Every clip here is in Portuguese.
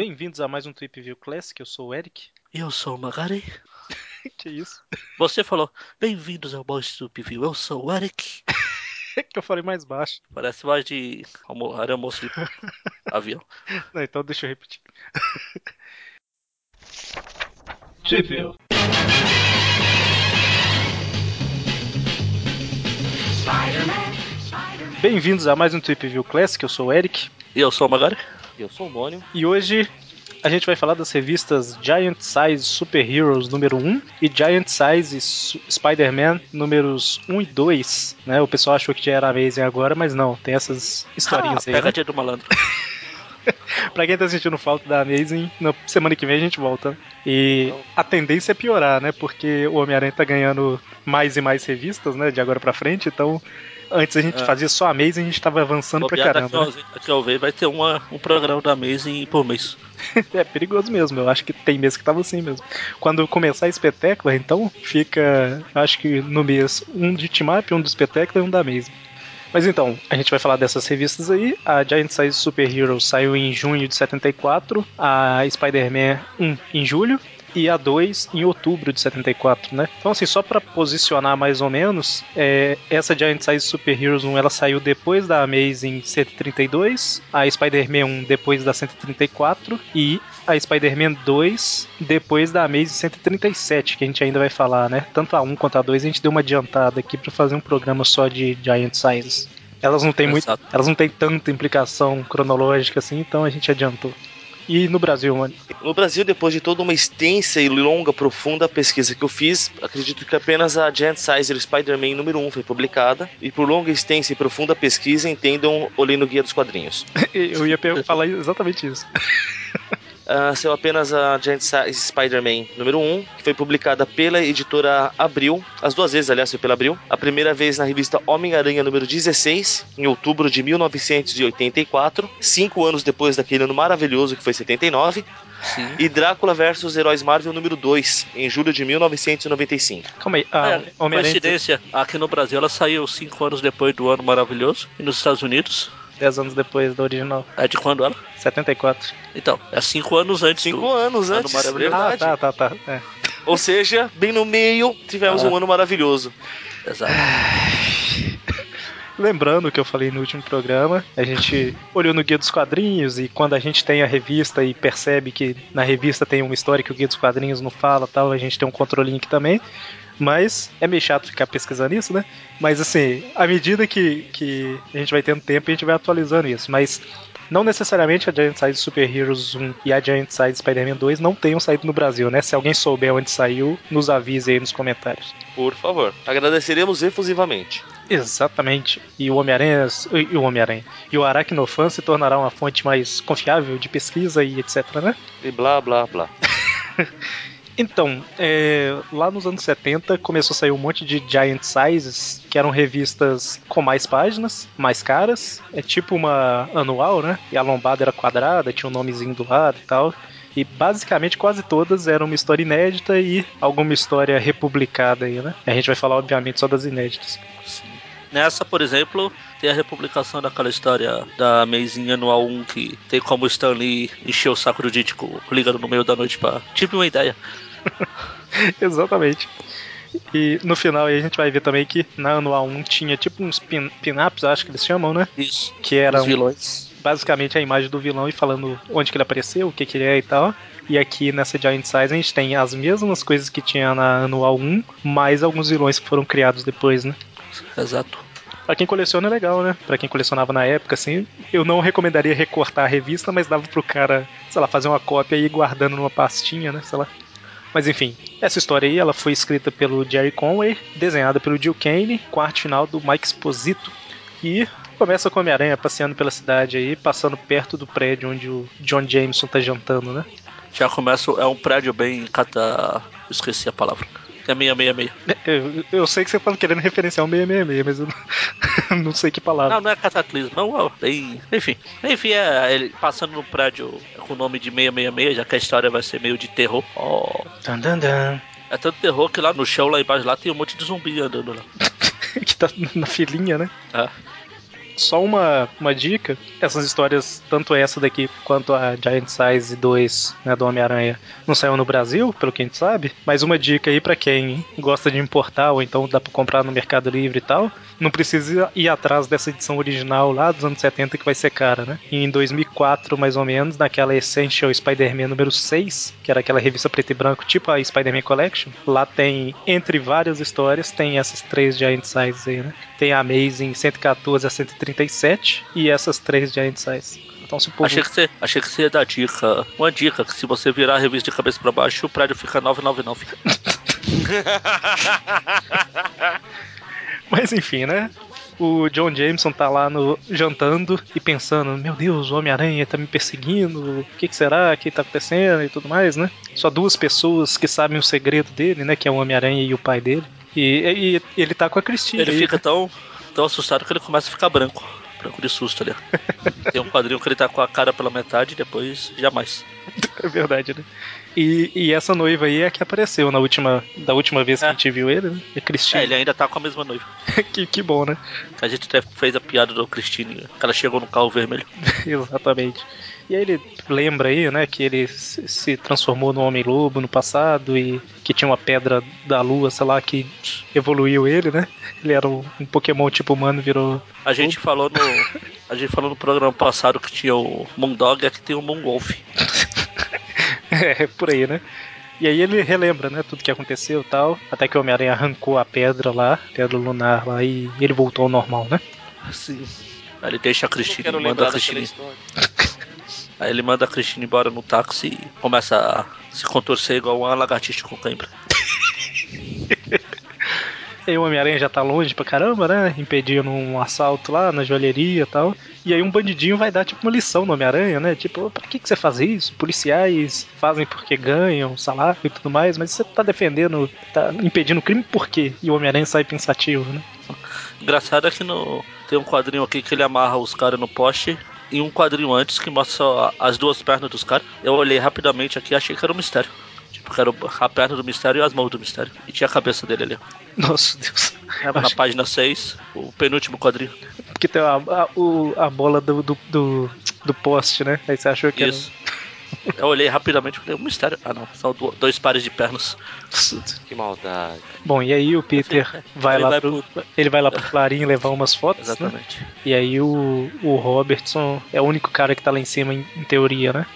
Bem-vindos a mais um Trip View Classic, eu sou o Eric. Eu sou o Magari. que isso? Você falou, bem-vindos ao Boys Trip View, eu sou o Eric. que eu falei mais baixo. Parece mais de almo aeromoço de avião. Não, então deixa eu repetir. Trip View. Bem-vindos a mais um Trip View Classic, eu sou o Eric. E eu sou o Magari. Eu sou o Mônio. E hoje a gente vai falar das revistas Giant Size Super Heroes número 1 e Giant Size Spider-Man números 1 e 2. Né? O pessoal achou que já era Amazing agora, mas não, tem essas historinhas ah, aí. Pegadinha né? do malandro. pra quem tá sentindo falta da Amazing, na semana que vem a gente volta. E a tendência é piorar, né? Porque o Homem-Aranha tá ganhando mais e mais revistas, né? De agora pra frente, então Antes a gente É. fazia só Amazing e a gente tava avançando pra Bobear caramba. né? Daqui, daqui ao ver vai ter uma, um programa da Amazing por mês. É perigoso mesmo, eu acho que tem mês que tava assim mesmo. Quando começar a espetáculo, então, fica, acho que no mês um de Team Up, um do espetáculo e um da Amazing. Mas então, a gente vai falar dessas revistas aí. A Giant Size Super Heroes saiu em junho de 74, a Spider-Man 1 em julho e a 2 em outubro de 74, né? Então assim, só pra posicionar mais ou menos, é, essa Giant Size Super Heroes 1 ela saiu depois da Amazing 132, a Spider-Man 1 depois da 134 e a Spider-Man 2 depois da Amazing 137, que a gente ainda vai falar, né? Tanto a 1 quanto a 2 a gente deu uma adiantada aqui pra fazer um programa só de Giant Sizes. Elas não têm muito, elas não têm tanta implicação cronológica assim, então a gente adiantou. E no Brasil, mano? No Brasil, depois de toda uma extensa e longa, profunda pesquisa que eu fiz, acredito que apenas a Giant Size Spider-Man número 1 foi publicada. E por longa, extensa e profunda pesquisa, entendam, olhei no Guia dos Quadrinhos. Eu ia falar exatamente isso. Ah, saiu apenas a Giant Size Spider-Man número 1, que foi publicada pela editora Abril, as duas vezes, aliás, foi pela Abril. A primeira vez na revista Homem-Aranha número 16, em outubro de 1984, cinco anos depois daquele ano maravilhoso que foi 79. Sim. E Drácula vs Heróis Marvel número 2, em julho de 1995. Calma aí, a É, Homem-Aranha coincidência, aqui no Brasil ela saiu cinco anos depois do ano maravilhoso. E nos Estados Unidos, 10 anos depois da original, é de quando ela? 74. Então, é cinco anos antes Cinco do... anos Ano antes, maravilhoso. Ah, verdade. tá, tá, tá. É. Ou seja, bem no meio, tivemos Ah. um ano maravilhoso. Exato. Lembrando o que eu falei no último programa, a gente olhou no Guia dos Quadrinhos e quando a gente tem a revista e percebe que na revista tem uma história que o Guia dos Quadrinhos não fala tal, a gente tem um controlinho aqui também. Mas é meio chato ficar pesquisando isso, né? Mas assim, à medida que, que a gente vai tendo tempo, a gente vai atualizando isso. Mas não necessariamente a Giant Size Super Heroes 1 e a Giant Size Spider-Man 2 não tenham saído no Brasil, né? Se alguém souber onde saiu, nos avise aí nos comentários. Por favor. Agradeceremos efusivamente. Exatamente. E o Homem-Aranha e o Homem-Aranha e o Aracnofan se tornará uma fonte mais confiável de pesquisa e etc, né? E blá blá blá. Então, é, lá nos anos 70 começou a sair um monte de Giant Sizes, que eram revistas com mais páginas, mais caras. É tipo uma anual, né? E a lombada era quadrada, tinha um nomezinho do lado e tal. E basicamente quase todas eram uma história inédita e alguma história republicada aí, né? A gente vai falar, obviamente, só das inéditas. Nessa, por exemplo, tem a republicação daquela história da Amazing Anual 1 que tem como Stan Lee encher o saco do Dítico ligando no meio da noite pra. Tive uma ideia. Exatamente. E no final aí a gente vai ver também que na anual 1 tinha tipo uns pin- pin-ups, acho que eles chamam, né? Isso. Que eram Os vilões. basicamente a imagem do vilão e falando onde que ele apareceu, o que que ele é e tal. E aqui nessa Giant Size a gente tem as mesmas coisas que tinha na anual 1, mais alguns vilões que foram criados depois, né? Exato. Pra quem coleciona é legal, né? Pra quem colecionava na época, assim, eu não recomendaria recortar a revista, mas dava pro cara, sei lá, fazer uma cópia e ir guardando numa pastinha, né? Sei lá. Mas enfim, essa história aí ela foi escrita pelo Jerry Conway, desenhada pelo Jill Kane, com a arte final do Mike Esposito. E começa com o Homem-Aranha passeando pela cidade aí, passando perto do prédio onde o John Jameson tá jantando, né? Já começa. É um prédio bem cata. Esqueci a palavra. É 666. Eu, eu sei que você tá querendo referenciar o 666, mas eu não, não sei que palavra. Não, não é cataclismo, bem- Enfim. Enfim, é ele passando no prédio com o nome de 666, já que a história vai ser meio de terror. Ó. Dun, dun, dun. É tanto terror que lá no chão, lá embaixo, lá tem um monte de zumbi andando lá. que tá na filinha, né? É. Só uma, uma dica: essas histórias, tanto essa daqui quanto a Giant Size 2 né, do Homem-Aranha, não saiu no Brasil, pelo que a gente sabe. Mas uma dica aí para quem gosta de importar ou então dá pra comprar no Mercado Livre e tal, não precisa ir atrás dessa edição original lá dos anos 70 que vai ser cara, né? E em 2004, mais ou menos, naquela Essential Spider-Man número 6, que era aquela revista preto e branco, tipo a Spider-Man Collection, lá tem, entre várias histórias, tem essas três Giant Size aí, né? Tem a Amazing 114 a 137 e essas três Giant Size. Então, se o povo... Achei que, você, achei que você ia dar dica. Uma dica, que se você virar a revista de cabeça pra baixo, o prédio fica 999. Mas enfim, né? O John Jameson tá lá no jantando e pensando: Meu Deus, o Homem-Aranha tá me perseguindo, o que, que será que tá acontecendo e tudo mais, né? Só duas pessoas que sabem o segredo dele, né? Que é o Homem-Aranha e o pai dele. E, e ele tá com a Cristina. Ele aí, fica né? tão, tão assustado que ele começa a ficar branco. Branco de susto ali. Tem um quadrinho que ele tá com a cara pela metade e depois jamais. É verdade, né? E, e essa noiva aí é a que apareceu na última, da última vez que É. a gente viu ele, né? É É, Cristina. ele ainda tá com a mesma noiva. que, que bom, né? A gente até fez a piada do Christine, que ela chegou no carro vermelho. Exatamente. E aí ele lembra aí, né, que ele se transformou no Homem-Lobo no passado e que tinha uma pedra da lua, sei lá, que evoluiu ele, né? Ele era um, um Pokémon tipo humano, virou. A gente falou no. A gente falou no programa passado que tinha o Moondog e aqui tem o Moonwolf. É, por aí, né? E aí ele relembra, né, tudo que aconteceu e tal, até que o Homem-Aranha arrancou a pedra lá, pedra lunar lá, e ele voltou ao normal, né? Sim. Aí ele deixa a e manda a história. Aí ele manda a Christine embora no táxi e começa a se contorcer igual uma lagartixa com cãibra. E aí o Homem-Aranha já tá longe pra caramba, né? Impedindo um assalto lá na joalheria e tal. E aí um bandidinho vai dar tipo uma lição no Homem-Aranha, né? Tipo, pra que, que você faz isso? Policiais fazem porque ganham salário e tudo mais, mas você tá defendendo, tá impedindo o crime por quê? E o Homem-Aranha sai pensativo, né? Engraçado é que no, tem um quadrinho aqui que ele amarra os caras no poste e um quadrinho antes que mostra as duas pernas dos caras. Eu olhei rapidamente aqui e achei que era um mistério. Tipo, que era a perna do mistério e as mãos do mistério. E tinha a cabeça dele ali. Nossa Deus. Na página 6, o penúltimo quadrinho. que tem a, a, o- a bola do, do, do, do poste, né? Aí você achou que Isso. Eu olhei rapidamente e falei, um mistério. Ah não, são do- dois pares de pernas. Que maldade. Bom, e aí o Peter vai Ele lá vai pro, ele vai lá pro Clarim levar umas fotos, né? Exatamente. E aí o, o Robertson é o único cara que tá lá em cima em, em teoria, né?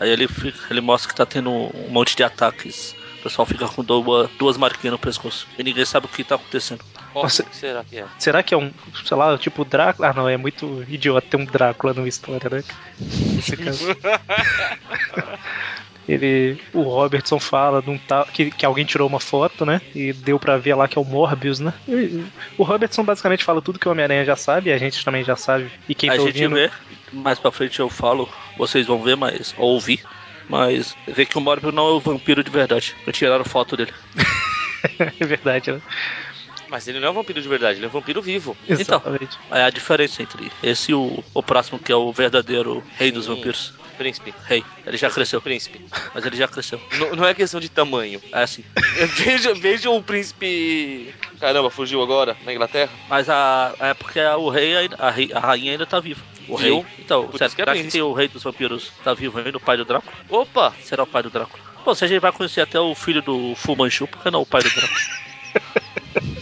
Aí ele, fica, ele mostra que tá tendo um monte de ataques. O pessoal fica com duas, duas marquinhas no pescoço. E ninguém sabe o que tá acontecendo. Ó, Nossa. o que será que é? Será que é um, sei lá, tipo Drácula? Ah, não, é muito idiota ter um Drácula numa história, né? Nesse caso. Ele, o Robertson fala de um tal, que, que alguém tirou uma foto, né? E deu pra ver lá que é o Morbius, né? E- o Robertson basicamente fala tudo que o Homem-Aranha já sabe, e a gente também já sabe. E quem a tá gente ouvindo. vê, mais pra frente eu falo, vocês vão ver, mas. ou ouvir. Mas vê que o Morbius não é o vampiro de verdade. Eu tiraram foto dele. é verdade, né? Mas ele não é um vampiro de verdade, ele é um vampiro vivo. Então. Exatamente. É a diferença entre esse e o, o próximo, que é o verdadeiro rei dos Sim. vampiros. Príncipe. Rei. Ele já cresceu, Príncipe. mas ele já cresceu. Não, não é questão de tamanho. É assim. Veja, veja o príncipe. Caramba, fugiu agora na Inglaterra. Mas a. É porque o rei. A, rei- a rainha ainda tá viva. O rei. Então, Por será, que é será que, o rei dos vampiros tá vivo ainda, o pai do Drácula? Opa! Será o pai do Drácula? Bom, se a gente vai conhecer até o filho do Fu Manchu, por que não o pai do Drácula?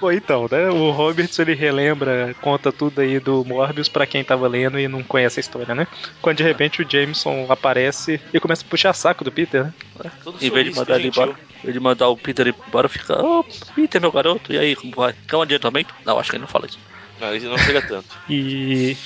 Bom, então, né? O Robertson ele relembra, conta tudo aí do Morbius pra quem tava lendo e não conhece a história, né? Quando de repente o Jameson aparece e começa a puxar saco do Peter, né? Todo Em vez de mandar ele embora, em vez de mandar o Peter embora, fica. Ô, Peter, meu garoto, e aí, como vai? Quer um adiantamento? Não, acho que ele não fala isso. Não, ele não chega tanto. E.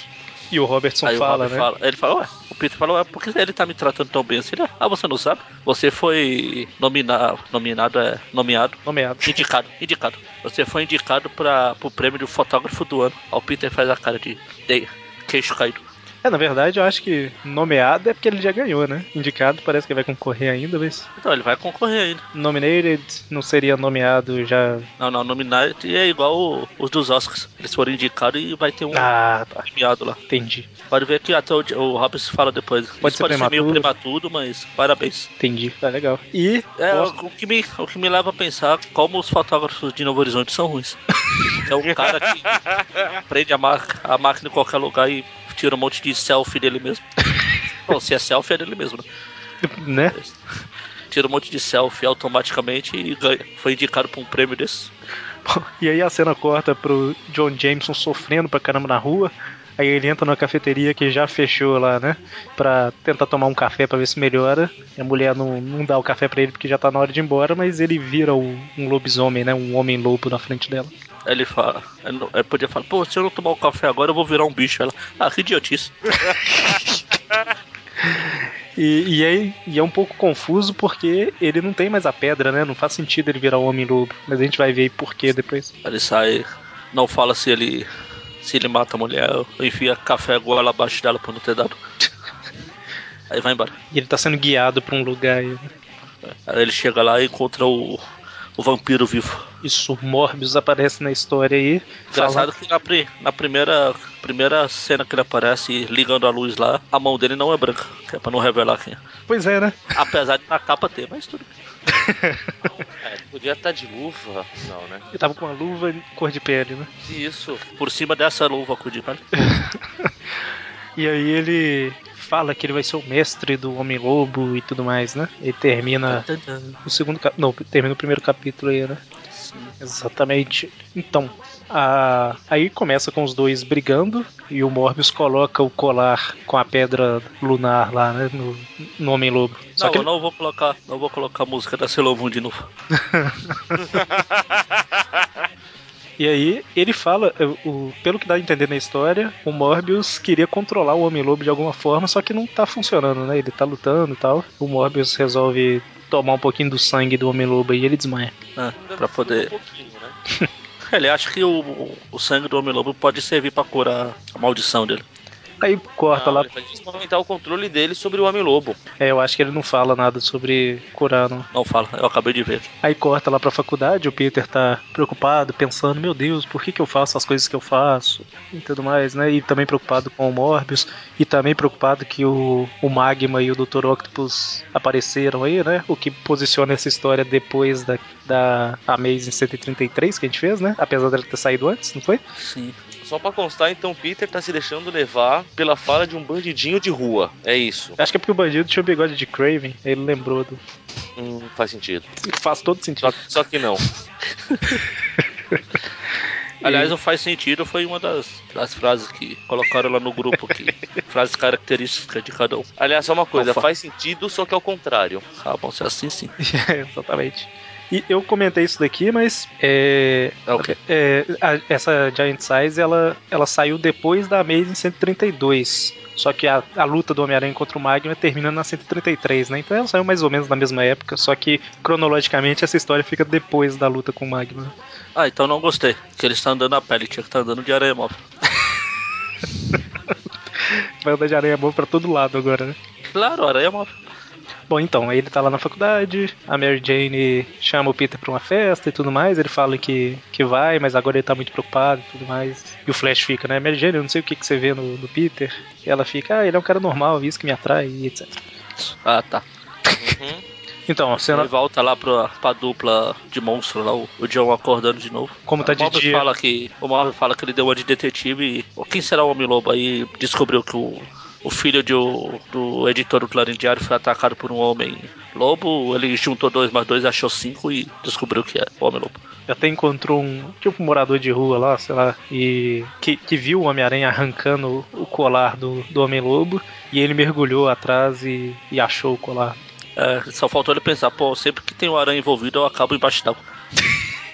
E o Robertson aí fala, o Robert né? fala, ele fala, ué, o Peter fala, ué, por que ele tá me tratando tão bem assim? Ele, Ah, você não sabe? Você foi nominado, nominado é, nomeado, Nomeado. indicado, indicado. Você foi indicado para pro prêmio de fotógrafo do ano. Aí o Peter faz a cara de, de queixo caído. É, na verdade, eu acho que nomeado é porque ele já ganhou, né? Indicado parece que vai concorrer ainda, mas. Então, ele vai concorrer ainda. Nominated não seria nomeado já. Não, não, nominado é igual o- os dos Oscars. Eles foram indicados e vai ter um Ah, tá. premiado lá. Entendi. Pode ver que até o, o Robson fala depois. Pode ser pode ser meio prematuro. prematuro, mas parabéns. Entendi. Tá legal. E. É, Pô, o, que me, o que me leva a pensar como os fotógrafos de Novo Horizonte são ruins. é um cara que prende a, a máquina em qualquer lugar e tira um monte de selfie dele mesmo. Bom, se é selfie é dele mesmo, né? né? Tira um monte de selfie automaticamente e ganha. Foi indicado pra um prêmio desse. E aí a cena corta pro John Jameson sofrendo pra caramba na rua. Aí ele entra numa cafeteria que já fechou lá, né? Pra tentar tomar um café pra ver se melhora. E a mulher não, não dá o café pra ele porque já tá na hora de ir embora, mas ele vira o- um lobisomem, né? Um homem lobo na frente dela. Ele fala, ele não- ele podia falar, pô, se eu não tomar o café agora eu vou virar um bicho. Ela, ah, que idiotice. E, e, aí, e é um pouco confuso porque ele não tem mais a pedra, né? Não faz sentido ele virar o homem lobo. Mas a gente vai ver aí por quê depois. Ele sai, não fala se ele se ele mata a mulher, ou enfia café goela abaixo dela por não ter dado. Aí vai embora. E ele tá sendo guiado pra um lugar aí. né? Aí ele chega lá e encontra o, o vampiro vivo. Isso, Morbius aparece na história aí. Engraçado que na, pri- na primeira, primeira cena que ele aparece ligando a luz lá, a mão dele não é branca, que é pra não revelar quem é. Pois é, né? Apesar de na capa ter, mas tudo bem. É, podia estar de luva. Não, né? Ele tava com uma luva cor de pele, né? Isso. Por cima dessa luva com o Jim E aí ele fala que ele vai ser o mestre do Homem-Lobo e tudo mais, né? Ele termina o segundo cap... Não, termina o primeiro capítulo aí, né? Exatamente. Então, a... aí começa com os dois brigando e o Morbius coloca o colar com a pedra lunar lá, né? No, no Homem-Lobo. Não, que eu não vou colocar, não vou colocar a música da Sailor Moon de novo. E aí ele fala, o, pelo que dá a entender na história, o Morbius queria controlar o Homem-Lobo de alguma forma, só que não tá funcionando, né? Ele tá lutando e tal. O Morbius resolve tomar um pouquinho do sangue do Homem-Lobo e ele desmaia. Ah, pra poder. Um pouquinho, né? Ele acha que o, o sangue do Homem-Lobo pode servir pra curar a maldição dele. Aí corta Não, lá. ele faz isso aumentar o controle dele sobre o Homem-Lobo. É, eu acho que ele não fala nada sobre curar, não. Não fala, eu acabei de ver. Aí corta lá pra faculdade, o Peter tá preocupado, pensando, meu Deus, por que, que eu faço as coisas que eu faço? E tudo mais, né? E também preocupado com o Morbius, e também preocupado que o, o Magma e o Dr. Octopus apareceram aí, né? O que posiciona essa história depois da, da Amazing 133 que a gente fez, né? Apesar dela ter saído antes, não foi? Sim. Só pra constar, então, Peter tá se deixando levar pela fala de um bandidinho de rua. É isso. Acho que é porque o bandido tinha o bigode de Craven, aí ele lembrou do. Hum, faz sentido. Faz todo sentido. Só, só que não. Aliás, o faz sentido foi uma das, das frases que colocaram lá no grupo aqui. frases características de cada um. Aliás, só uma coisa, faz sentido, só que ao contrário. Ah, bom, se é assim sim. Exatamente. E eu comentei isso daqui, mas é, É o quê? é, a- essa Giant Size ela, ela saiu depois da Amazing 132. Só que a, a luta do Homem-Aranha contra o Magma termina na 133, né? Então ela saiu mais ou menos na mesma época, só que cronologicamente essa história fica depois da luta com o Magma. Ah, então não gostei. Que ele está andando a pele, tinha que estar andando de areia móvel. Vai andar de aranha boa pra todo lado agora, né? Claro, areia móvel. Bom, então, aí ele tá lá na faculdade, a Mary Jane chama o Peter pra uma festa e tudo mais, ele fala que, que vai, mas agora ele tá muito preocupado e tudo mais. E o Flash fica, né, Mary Jane, eu não sei o que, que você vê no, no Peter. E ela fica, ah, ele é um cara normal, isso que me atrai, e etc. Ah, tá. Uhum. Então, a cena, Ele volta lá pra, pra dupla de monstro lá, o, o John acordando de novo. como tá o de Marvel dia, fala que o Marvel fala que ele deu uma de detetive e "Ô, quem será o Homem Lobo aí descobriu que o, o filho de o- do editor do Clarim Diário foi atacado por um homem lobo. Ele juntou dois mais dois, achou cinco e descobriu que é o Homem Lobo. até encontrou um, tipo um morador de rua lá, sei lá, e que, que viu o Homem-Aranha arrancando o colar do, do Homem-Lobo, e ele mergulhou atrás e, e achou o colar. É, só faltou ele pensar, pô, sempre que tem o aranha envolvido eu acabo embaixo d'água.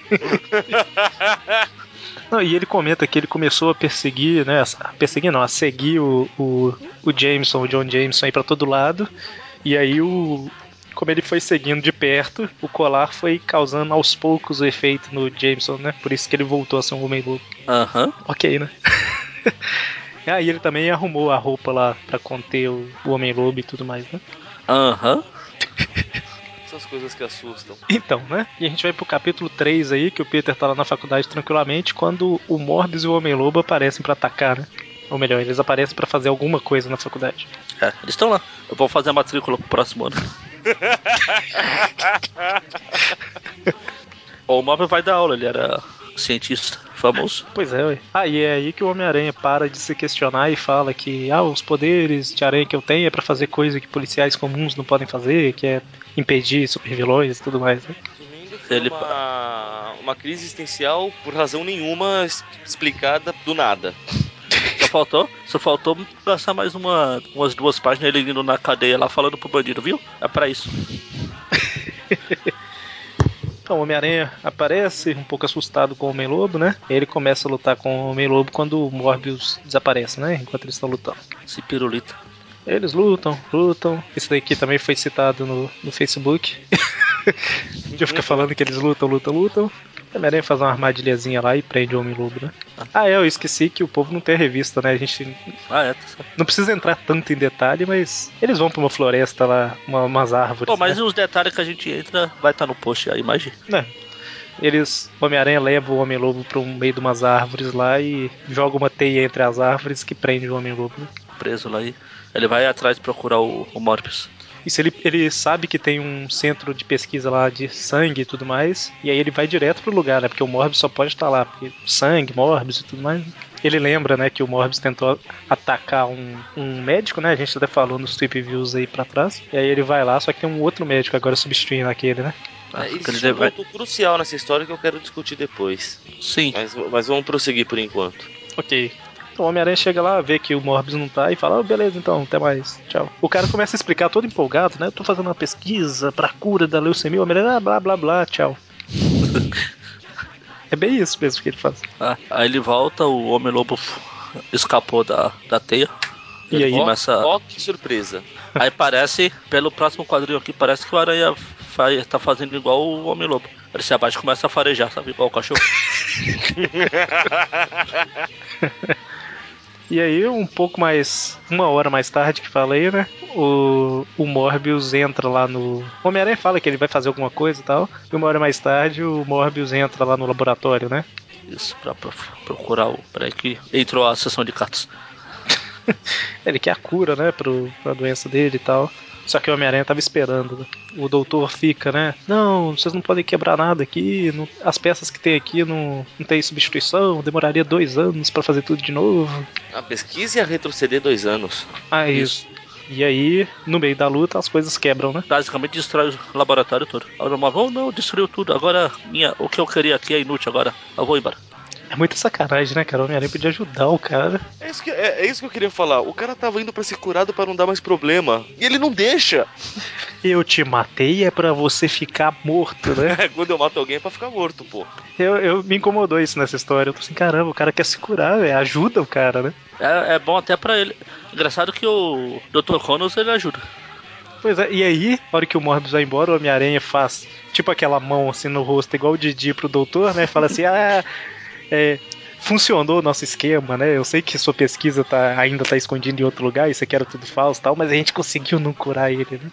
Não, e ele comenta que ele começou a perseguir, né? A perseguir não, a seguir o, o, o Jameson, o John Jameson aí pra todo lado. E aí o. Como ele foi seguindo de perto, o colar foi causando aos poucos o efeito no Jameson, né? Por isso que ele voltou a ser um homem lobo. Aham. Ok, né? Ah, e ele também arrumou a roupa lá pra conter o, o Homem-Lobo e tudo mais, né? Aham. Essas coisas que assustam. Então, né? E a gente vai pro capítulo 3 aí, que o Peter tá lá na faculdade tranquilamente, quando o Morbius e o Homem-Lobo aparecem pra atacar, né? Ou melhor, eles aparecem pra fazer alguma coisa na faculdade. É, eles estão lá. Eu vou fazer a matrícula pro próximo ano. o Marvel vai dar aula, ele era cientista famoso. Pois é, ué. Ah, e é aí que o Homem-Aranha para de se questionar e fala que ah, os poderes de aranha que eu tenho é pra fazer coisa que policiais comuns não podem fazer, que é impedir supervilões e tudo mais, né? Ele- uma, uma crise existencial por razão nenhuma explicada do nada. Só faltou, só faltou gastar mais uma, umas duas páginas ele indo na cadeia lá falando pro bandido, viu? É pra isso. Então, o Homem-Aranha aparece, um pouco assustado com o Homem-Lobo, né? Ele começa a lutar com o Homem-Lobo quando o Morbius desaparece, né? Enquanto eles estão lutando. Esse pirulito. Eles lutam, lutam. Isso daqui também foi citado no, no Facebook. Já fica falando que eles lutam, lutam, lutam. Homem-Aranha faz uma armadilhazinha lá e prende o Homem-Lobo, né? Ah, é, eu esqueci que o povo não tem revista, né? A gente Ah, é, tá certo. não precisa entrar tanto em detalhe, mas eles vão pra uma floresta lá, uma- umas árvores. Pô, mas né? os detalhes que a gente entra vai estar no post, a imagem. Né? Eles, Homem-Aranha leva o Homem-Lobo para um meio de umas árvores lá e joga uma teia entre as árvores que prende o Homem-Lobo. Preso lá e ele vai atrás procurar o, o Morbius. Isso ele, ele sabe que tem um centro de pesquisa lá de sangue e tudo mais, e aí ele vai direto pro lugar, né? Porque o Morbius só pode estar lá, porque sangue, Morbius e tudo mais. Ele lembra, né, que o Morbius tentou atacar um, um médico, né? A gente até falou nos Tweep Views aí pra trás. E aí ele vai lá, só que tem um outro médico agora substituindo aquele, né? Ah, É, ele existe um ponto crucial nessa história que eu quero discutir depois. Sim. Mas, mas vamos prosseguir por enquanto. Ok. Então o Homem-Aranha chega lá, vê que o Morbius não tá e fala, oh, beleza, então, até mais, tchau. O cara começa a explicar todo empolgado, né? Eu tô fazendo uma pesquisa pra cura da leucemia, o Homem-Aranha, ah, blá, blá, blá, tchau. é bem isso mesmo que ele faz. Ah, aí ele volta, o Homem-Lobo escapou da, da teia. E Ele aí? começa. Ó, que surpresa. Aí parece, pelo próximo quadrinho aqui, parece que o Aranha fa- tá fazendo igual o Homem-Lobo. Ele se abaixa e começa a farejar, sabe? Igual o cachorro. E aí, um pouco mais. Uma hora mais tarde que falei, né? O, o Morbius entra lá no. O Homem-Aranha fala que ele vai fazer alguma coisa e tal. E uma hora mais tarde, o Morbius entra lá no laboratório, né? Isso, pra, pra procurar o. Peraí que entrou a sessão de cartas. Ele quer a cura, né, pro, pra doença dele e tal. Só que o Homem-Aranha tava esperando. né? O doutor fica, né? Não, vocês não podem quebrar nada aqui. não- as peças que tem aqui não, não tem substituição. Demoraria dois anos pra fazer tudo de novo. A pesquisa ia retroceder dois anos. Ah, isso. E aí, no meio da luta, as coisas quebram, né? Basicamente destrói o laboratório todo. Aí o Normal, não, destruiu tudo. Agora minha, o que eu queria aqui é inútil agora. Eu vou embora. É muita sacanagem, né, cara? O Homem-Aranha podia ajudar o cara. É isso, que, é, é isso que eu queria falar. O cara tava indo pra ser curado pra não dar mais problema. E ele não deixa. Eu te matei é pra você ficar morto, né? Quando eu mato alguém é pra ficar morto, pô. eu, eu me incomodou isso nessa história. Eu tô assim, caramba, o cara quer se curar, velho. Ajuda o cara, né? É, é bom até pra ele. Engraçado que o Dr. Connors ele ajuda. Pois é, e aí, na hora que o Morbius vai embora, o Homem-Aranha faz tipo aquela mão assim no rosto, igual o Didi pro doutor, né? Fala assim, ah, é, funcionou o nosso esquema, né? Eu sei que sua pesquisa tá, ainda tá escondida em outro lugar, isso aqui era tudo falso e tal, mas a gente conseguiu não curar ele, né?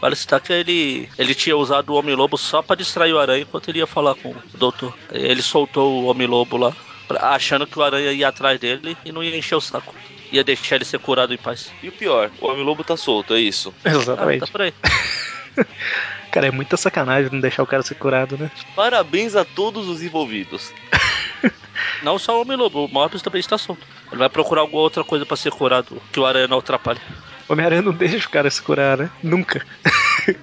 Vale citar que ele, ele tinha usado o Homem-Lobo só pra distrair o Aranha enquanto ele ia falar com o doutor. Ele soltou o Homem-Lobo lá, pra- achando que o Aranha ia atrás dele e não ia encher o saco. Ia deixar ele ser curado em paz. E o pior, o Homem-Lobo tá solto, é isso. Ah, tá Exatamente. por aí. Cara, é muita sacanagem não deixar o cara ser curado, né? Parabéns a todos os envolvidos. Não só o Homem-Lobo, o Morbius também está solto. Ele vai procurar alguma outra coisa pra ser curado que o Aranha não atrapalhe. O Homem-Aranha não deixa o cara se curar, né? Nunca.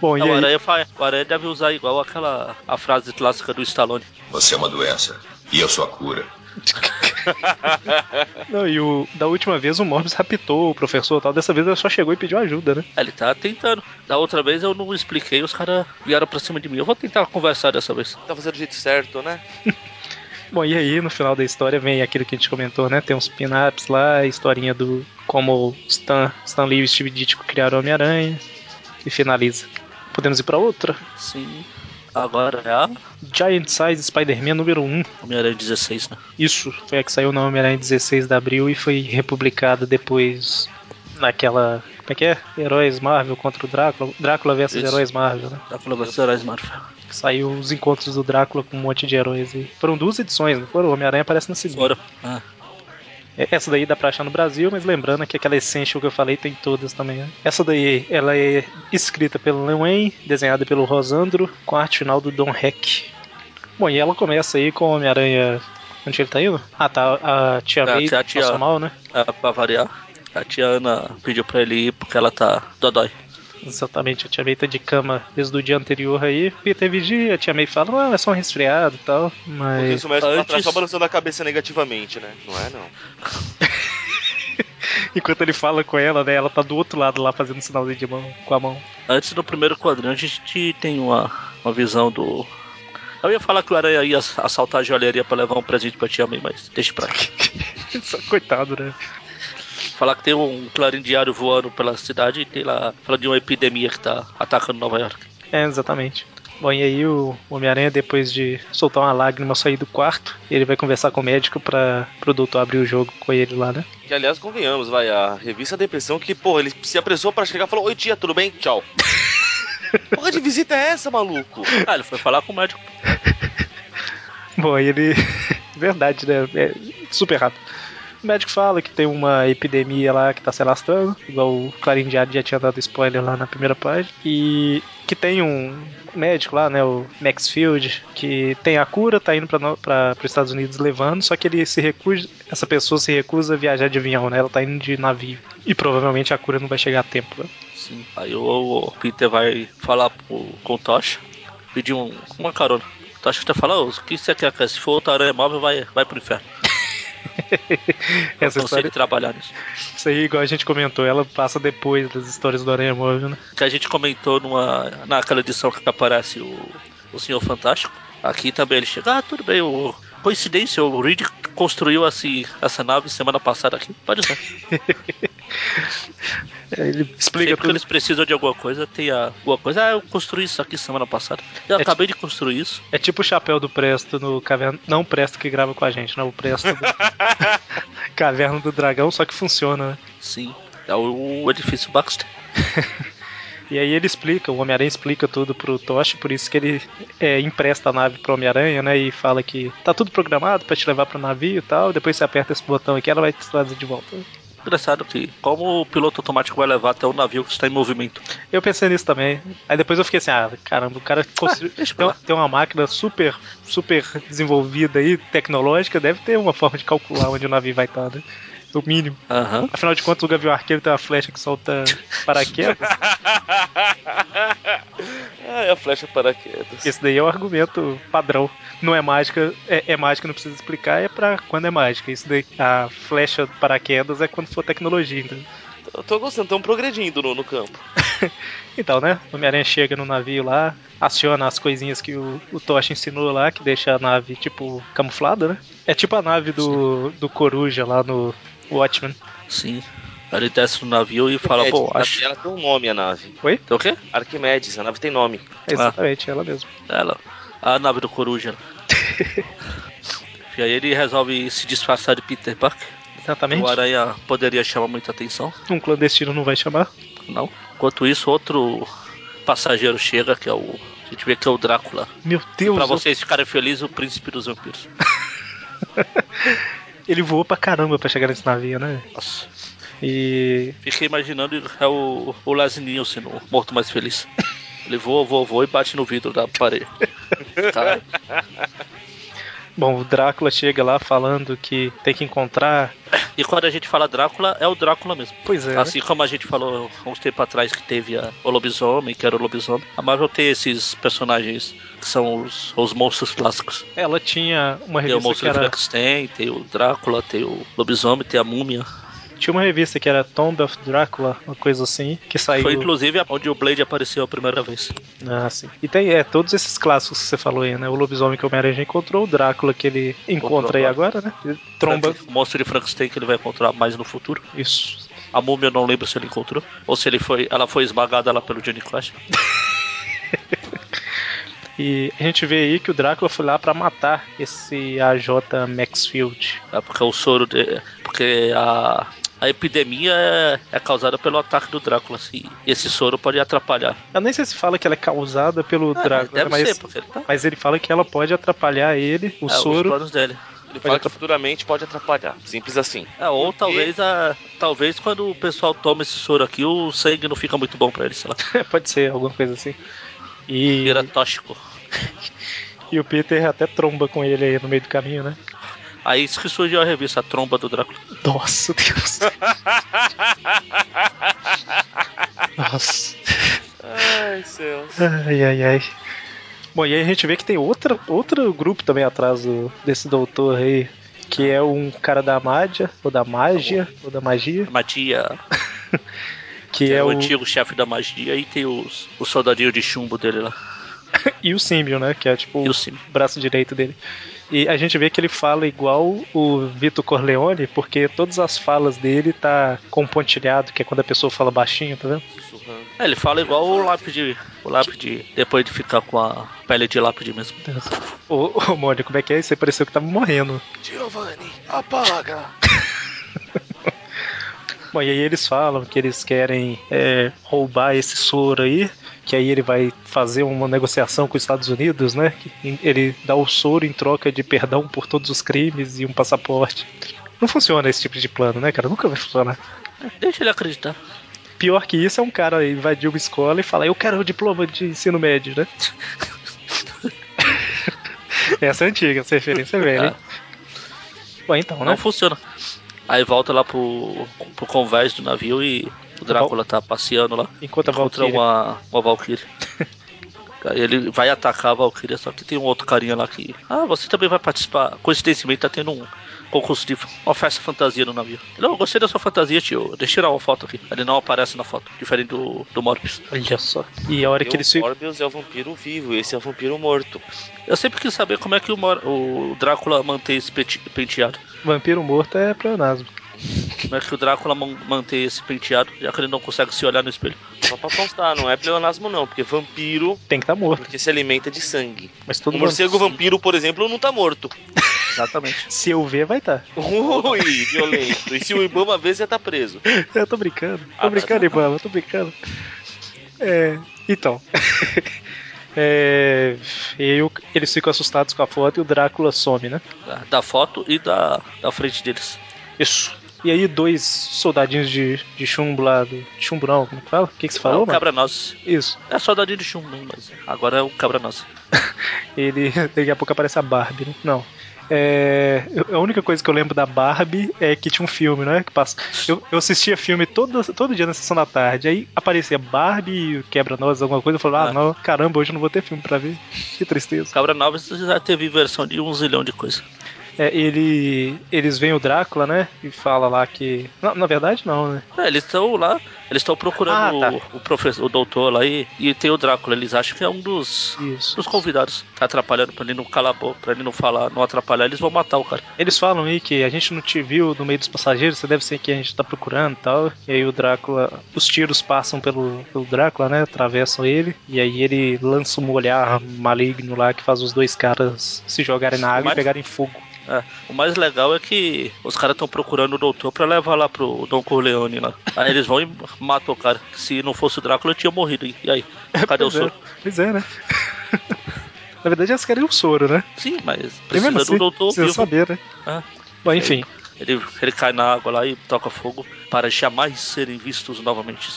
Bom, e Não, o, aí? Aranha o Aranha deve usar igual aquela a frase clássica do Stallone. Você é uma doença. E eu sou a cura. Não, e o, da última vez o Morbius raptou o professor e tal. Dessa vez ele só chegou e pediu ajuda, né? Ele tá tentando. Da outra vez eu não expliquei, os caras vieram pra cima de mim. Eu vou tentar conversar dessa vez. Tá fazendo do jeito certo, né? Bom, e aí no final da história vem aquilo que a gente comentou, né? Tem uns pin-ups lá, a historinha do como Stan, Stan Lee e Steve Ditko criaram o Homem-Aranha. E finaliza. Podemos ir pra outra? Sim. Agora é a Giant Size Spider-Man número 1. Homem-Aranha 16, né? Isso, foi a que saiu no Homem-Aranha 16 de abril e foi republicada depois naquela. Como é que é? Heróis Marvel contra o Drácula. Drácula versus Isso. Heróis Marvel, né? Drácula vs Heróis Marvel. Que saiu os encontros do Drácula com um monte de heróis. E foram duas edições, não foram? O Homem-Aranha aparece na segunda. Fora. Ah, É, Essa daí dá pra achar no Brasil, mas lembrando que aquela Essential que eu falei tem todas também. né? Essa daí, ela é escrita pelo Len Wayne, desenhada pelo Rosandro, com a arte final do Don Heck. Bom, e ela começa aí com o Homem-Aranha... Onde ele tá indo? Ah, tá. A tia É, May passou mal, né? é, pra variar, a tia Ana pediu pra ele ir porque ela tá dodói. Exatamente, a tia May tá de cama desde o dia anterior aí. Peter vigia, a tia May fala, ah, é só um resfriado e tal. Mas. isso o médico lá antes- atrás só balançando a cabeça negativamente, né? Não é, não. Enquanto ele fala com ela, né? Ela tá do outro lado lá fazendo sinalzinho de mão com a mão. Antes do primeiro quadrinho, a gente tem uma, uma visão do. Eu ia falar que o Aranha ia assaltar a joalheria pra levar um presente pra tia May, mas deixa pra aqui. Só Coitado, né? Falar que tem um clarim diário voando pela cidade e tem lá. Fala de uma epidemia que tá atacando Nova York. É, exatamente. Bom, e aí o Homem-Aranha, depois de soltar uma lágrima, sair do quarto, ele vai conversar com o médico pra pro doutor abrir o jogo com ele lá, né? Que aliás, convenhamos, vai, a revista Depressão que, porra, ele se apressou pra chegar e falou: Oi tia, tudo bem? Tchau. Porra de visita é essa, maluco? Ah, ele foi falar com o médico. Bom, aí ele. Verdade, né? É super rápido. O médico fala que tem uma epidemia lá que tá se alastrando, igual o Clarim Diário já tinha dado spoiler lá na primeira página. E que tem um médico lá, né, o Maxfield, que tem a cura, tá indo para os Estados Unidos levando, só que ele se recusa, essa pessoa se recusa a viajar de avião, né? Ela tá indo de navio. E provavelmente a cura não vai chegar a tempo. Né? Sim. Aí o, Peter vai falar pro, com o Tocha, pedir um, uma carona. O Tocha até fala, "Ô, o que você quer? Se for outra aranha móvel, vai, vai pro inferno. Essa história, trabalhar nisso. isso aí, igual a gente comentou, ela passa depois das histórias do Aranha Móvel, né? Que a gente comentou numa, naquela edição que aparece o, o Senhor Fantástico. Aqui também ele chega, ah, tudo bem, o, coincidência, o Reed construiu assim, essa nave semana passada aqui. Pode ser. É, Ele explica Sempre que tudo. eles precisam de alguma coisa, tem a- alguma coisa. Ah, eu construí isso aqui semana passada. Eu É acabei de construir isso. É tipo o chapéu do Presto no Caverna. Não o Presto que grava com a gente, não. O Presto do Caverna do Dragão, só que funciona, né? Sim. É o, o edifício Baxter. E aí ele explica, o Homem-Aranha explica tudo pro Tocha, por isso que ele é, empresta a nave pro Homem-Aranha, né? E fala que tá tudo programado pra te levar pro navio e tal. Depois você aperta esse botão aqui, ela vai te trazer de volta. Engraçado que, como o piloto automático vai levar até o navio que está em movimento? Eu pensei nisso também. Aí depois eu fiquei assim, ah, caramba, o cara construiu. deixa pra tem, tem uma máquina super, super desenvolvida aí, tecnológica, deve ter uma forma de calcular onde o navio vai estar, né? O mínimo. Aham. Afinal de contas, o Gavião Arqueiro tem uma flecha que solta paraquedas. Ah, é a flecha paraquedas. Esse daí é o argumento padrão. Não é mágica, é, é mágica, não precisa explicar, é pra quando é mágica. Isso daí, a flecha paraquedas é quando for tecnologia, então. Eu tô gostando, estão progredindo no, no campo. Então, né? O Homem-Aranha chega no navio lá, aciona as coisinhas que o, o Tocha ensinou lá, que deixa a nave, tipo, camuflada, né? É tipo a nave do, do Coruja lá no Watchmen. Sim. Aí ele desce no navio e fala, pô, acho. Ela tem um nome, a nave. Oi? Tem o quê? Arquimedes, a nave tem nome. É exatamente, ela mesmo. Ela. A nave do Coruja. e aí ele resolve se disfarçar de Peter Parker. Exatamente. O Aranha poderia chamar muita atenção. Um clandestino não vai chamar. Não. Enquanto isso, outro passageiro chega, que é o. A gente vê que é o Drácula. Meu Deus, Pra eu- vocês ficarem felizes, o príncipe dos vampiros. ele voou pra caramba pra chegar nesse navio, né? Nossa. E Fiquei imaginando é o, o Leslie Nielsen, o Morto Mais Feliz. Ele voa, voa, voa e bate no vidro da parede. Cara, Bom, o Drácula chega lá falando que tem que encontrar. e quando a gente fala Drácula, é o Drácula mesmo. Pois é. né? Assim como a gente falou há uns tempos atrás que teve a, o lobisomem, que era o lobisomem. A Marvel tem esses personagens que são os, os monstros clássicos. Ela tinha uma Tem o revista monstro que de era. Frankenstein, tem o Drácula, tem o lobisomem, tem a múmia. Tinha uma revista que era Tomb of Drácula, uma coisa assim, que saiu. Foi inclusive onde o Blade apareceu a primeira vez. Ah, sim. E tem é, todos esses clássicos que você falou aí, né? O lobisomem que o Homem-Aranha encontrou, o Drácula que ele encontra aí agora, né? Ele Tromba. O monstro de Frankenstein que ele vai encontrar mais no futuro. Isso. A múmia eu não lembro se ele encontrou. Ou se ele foi, ela foi esmagada lá pelo Johnny Clash. E a gente vê aí que o Drácula foi lá pra matar esse AJ Maxfield. É porque o soro de, porque a a epidemia é, é causada pelo ataque do Drácula, assim. E esse soro pode atrapalhar. Eu nem sei se fala que ela é causada pelo Ah, Drácula, deve mas, ser, porque ele tá. mas ele fala que ela pode atrapalhar ele, o é, os soro. planos dele. Ele fala que futuramente pode atrapalhar. Simples assim. É, ou Porque- talvez a. Talvez quando o pessoal toma esse soro aqui, o sangue não fica muito bom pra ele, sei lá. pode ser, alguma coisa assim. E, Vira tóxico. e o Peter até tromba com ele aí no meio do caminho, né? Aí isso que surgiu a revista, a tromba do Drácula. Nossa, Deus. Nossa. Ai, céus. Ai, ai, ai. Bom, e aí a gente vê que tem outra, outro grupo também atrás do- desse doutor aí, que é um cara da mágia, ou da mágia, ou da magia, Magia que é é o antigo chefe da magia e tem os, o soldadinho de chumbo dele lá. E o Simeon, né, que é tipo E o o braço direito dele. E a gente vê que ele fala igual o Vitor Corleone, porque todas as falas dele tá compontilhado, que é quando a pessoa fala baixinho, tá vendo? É, ele fala igual o lápide. O lápide, depois de ficar com a pele de lápide mesmo. Ô, ô Mônica, como é que é? Você pareceu que tava morrendo. Giovanni, apaga. Bom, e aí eles falam que eles querem é, roubar esse soro aí, que aí ele vai fazer uma negociação com os Estados Unidos, né? Ele dá o soro em troca de perdão por todos os crimes e um passaporte. Não funciona esse tipo de plano, né, cara? Nunca vai funcionar. Deixa ele acreditar. Pior que isso é um cara invadir uma escola e falar, eu quero o diploma de ensino médio, né? essa é antiga, essa referência é velha, hein? Bom, então, Não né? funciona. Aí volta lá pro, pro convés do navio e o Drácula tá passeando lá. Enquanto a Encontra Valkyria... uma, uma Valkyrie. Ele vai atacar a Valkyria, só que tem um outro carinha lá que. Ah, você também vai participar. Coincidentemente tá tendo um concurso de fantasia no navio. Não, eu gostei da sua fantasia, tio. Deixa eu tirar uma foto aqui. Ele não aparece na foto, diferente do, do Morbius. Olha só. E a hora que E eles o ficam... Morbius é o vampiro vivo, esse é o vampiro morto. Eu sempre quis saber como é que o, Mor- o Drácula mantém esse pente- penteado. Vampiro morto é pleonasmo. Como é que o Drácula man- mantém esse penteado, já que ele não consegue se olhar no espelho? Só pra constar, não é pleonasmo não, porque vampiro Tem que estar morto. porque se alimenta de sangue. Mas todo O morcego vampiro, por exemplo, não tá morto. Exatamente. Se eu ver, vai estar. Ui, violento. E se o Ibama ver, você tá preso. Eu tô brincando. Tô Ah, brincando, Ibama, tô brincando. É, então. É, e o- eles ficam assustados com a foto e o Drácula some, né? Da- foto e da, da frente deles. Isso. E aí dois soldadinhos de, de chumbo lá, do, de chumbo não, como que fala? O que, que você é falou, o mano? cabra-nozes. Isso. É soldadinho de chumbo, mas agora é o cabra-nozes. Ele, daqui a pouco aparece a Barbie, né? Não. É, a única coisa que eu lembro da Barbie é que tinha um filme, né? Que passa, eu, eu assistia filme todo, todo dia na sessão da tarde. Aí aparecia Barbie e Quebra-Nozes, alguma coisa. Eu falava, ah, Ah. não, caramba, hoje eu não vou ter filme pra ver. Que tristeza. Cabra-nozes já teve versão de um zilhão de coisa. É, ele, eles veem o Drácula, né? E fala lá que. Não, na verdade, não, né? É, eles estão lá, eles estão procurando Ah, tá. o, o professor, o doutor lá e, e tem o Drácula. Eles acham que é um dos, Isso. dos convidados. Tá atrapalhando pra ele não calar a boca, pra ele não falar, não atrapalhar, eles vão matar o cara. Eles falam aí que a gente não te viu no meio dos passageiros, você deve ser quem a gente tá procurando e tal. E aí o Drácula. Os tiros passam pelo, pelo Drácula, né? Atravessam ele. E aí ele lança um olhar maligno lá que faz os dois caras se jogarem na água e pegarem fogo. É, o mais legal é que os caras estão procurando o doutor pra levar lá pro Don Corleone lá. Aí eles vão e matam o cara. Se não fosse o Drácula, eu tinha morrido. E aí? Cadê o é, soro? pois é, né? Na verdade, eles querem o soro, né? Sim, mas precisa do assim, doutor precisa vivo. saber, né? Ah, Bom, enfim. ele, ele cai na água lá e toca fogo para jamais serem vistos novamente.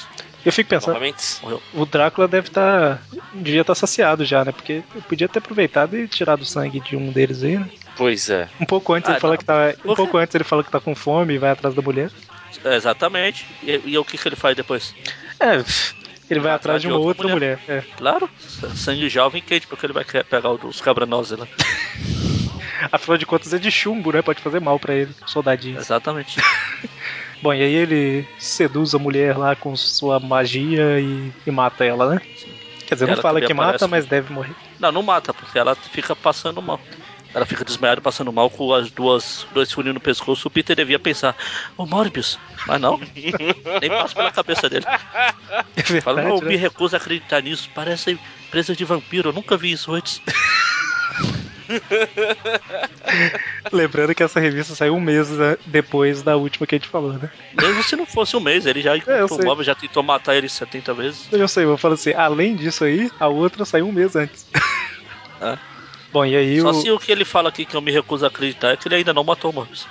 Eu fico pensando, Novamente. O Drácula deve estar. devia estar saciado já, né? Porque eu podia ter aproveitado e tirado o sangue de um deles aí, né? Pois é. Um pouco antes Ah, ele fala não. que tá. Um pouco antes ele fala que tá com fome e vai atrás da mulher. É, exatamente. E, e o que, que ele faz depois? É, ele vai atrás de uma outra, mulher. É. Claro, sangue jovem quente, porque ele vai pegar o dos cabranoses lá. Afinal de contas é de chumbo, né? Pode fazer mal pra ele, soldadinho. Exatamente. Bom, e aí ele seduz a mulher lá com sua magia e, e mata ela, né? Quer dizer, não Ela fala também que mata, aparece. mas deve morrer. Não, não mata, porque ela fica passando mal. Ela fica desmaiada, passando mal com as duas dois furinhos no pescoço. O Peter devia pensar, ô Morbius, mas não. Nem passa pela cabeça dele. É Fala, verdade, não, eu né? me recuso a acreditar nisso. Parece Presa de vampiro, eu nunca vi isso antes. Lembrando que essa revista saiu um mês né, depois da última que a gente falou, né? Mesmo se não fosse um mês, ele já É, o já tentou matar ele 70 vezes. Eu sei, eu falo assim, além disso aí, a outra saiu um mês antes. É. Bom, e aí Só o, se o que ele fala aqui que eu me recuso a acreditar é que ele ainda não matou o Morbius.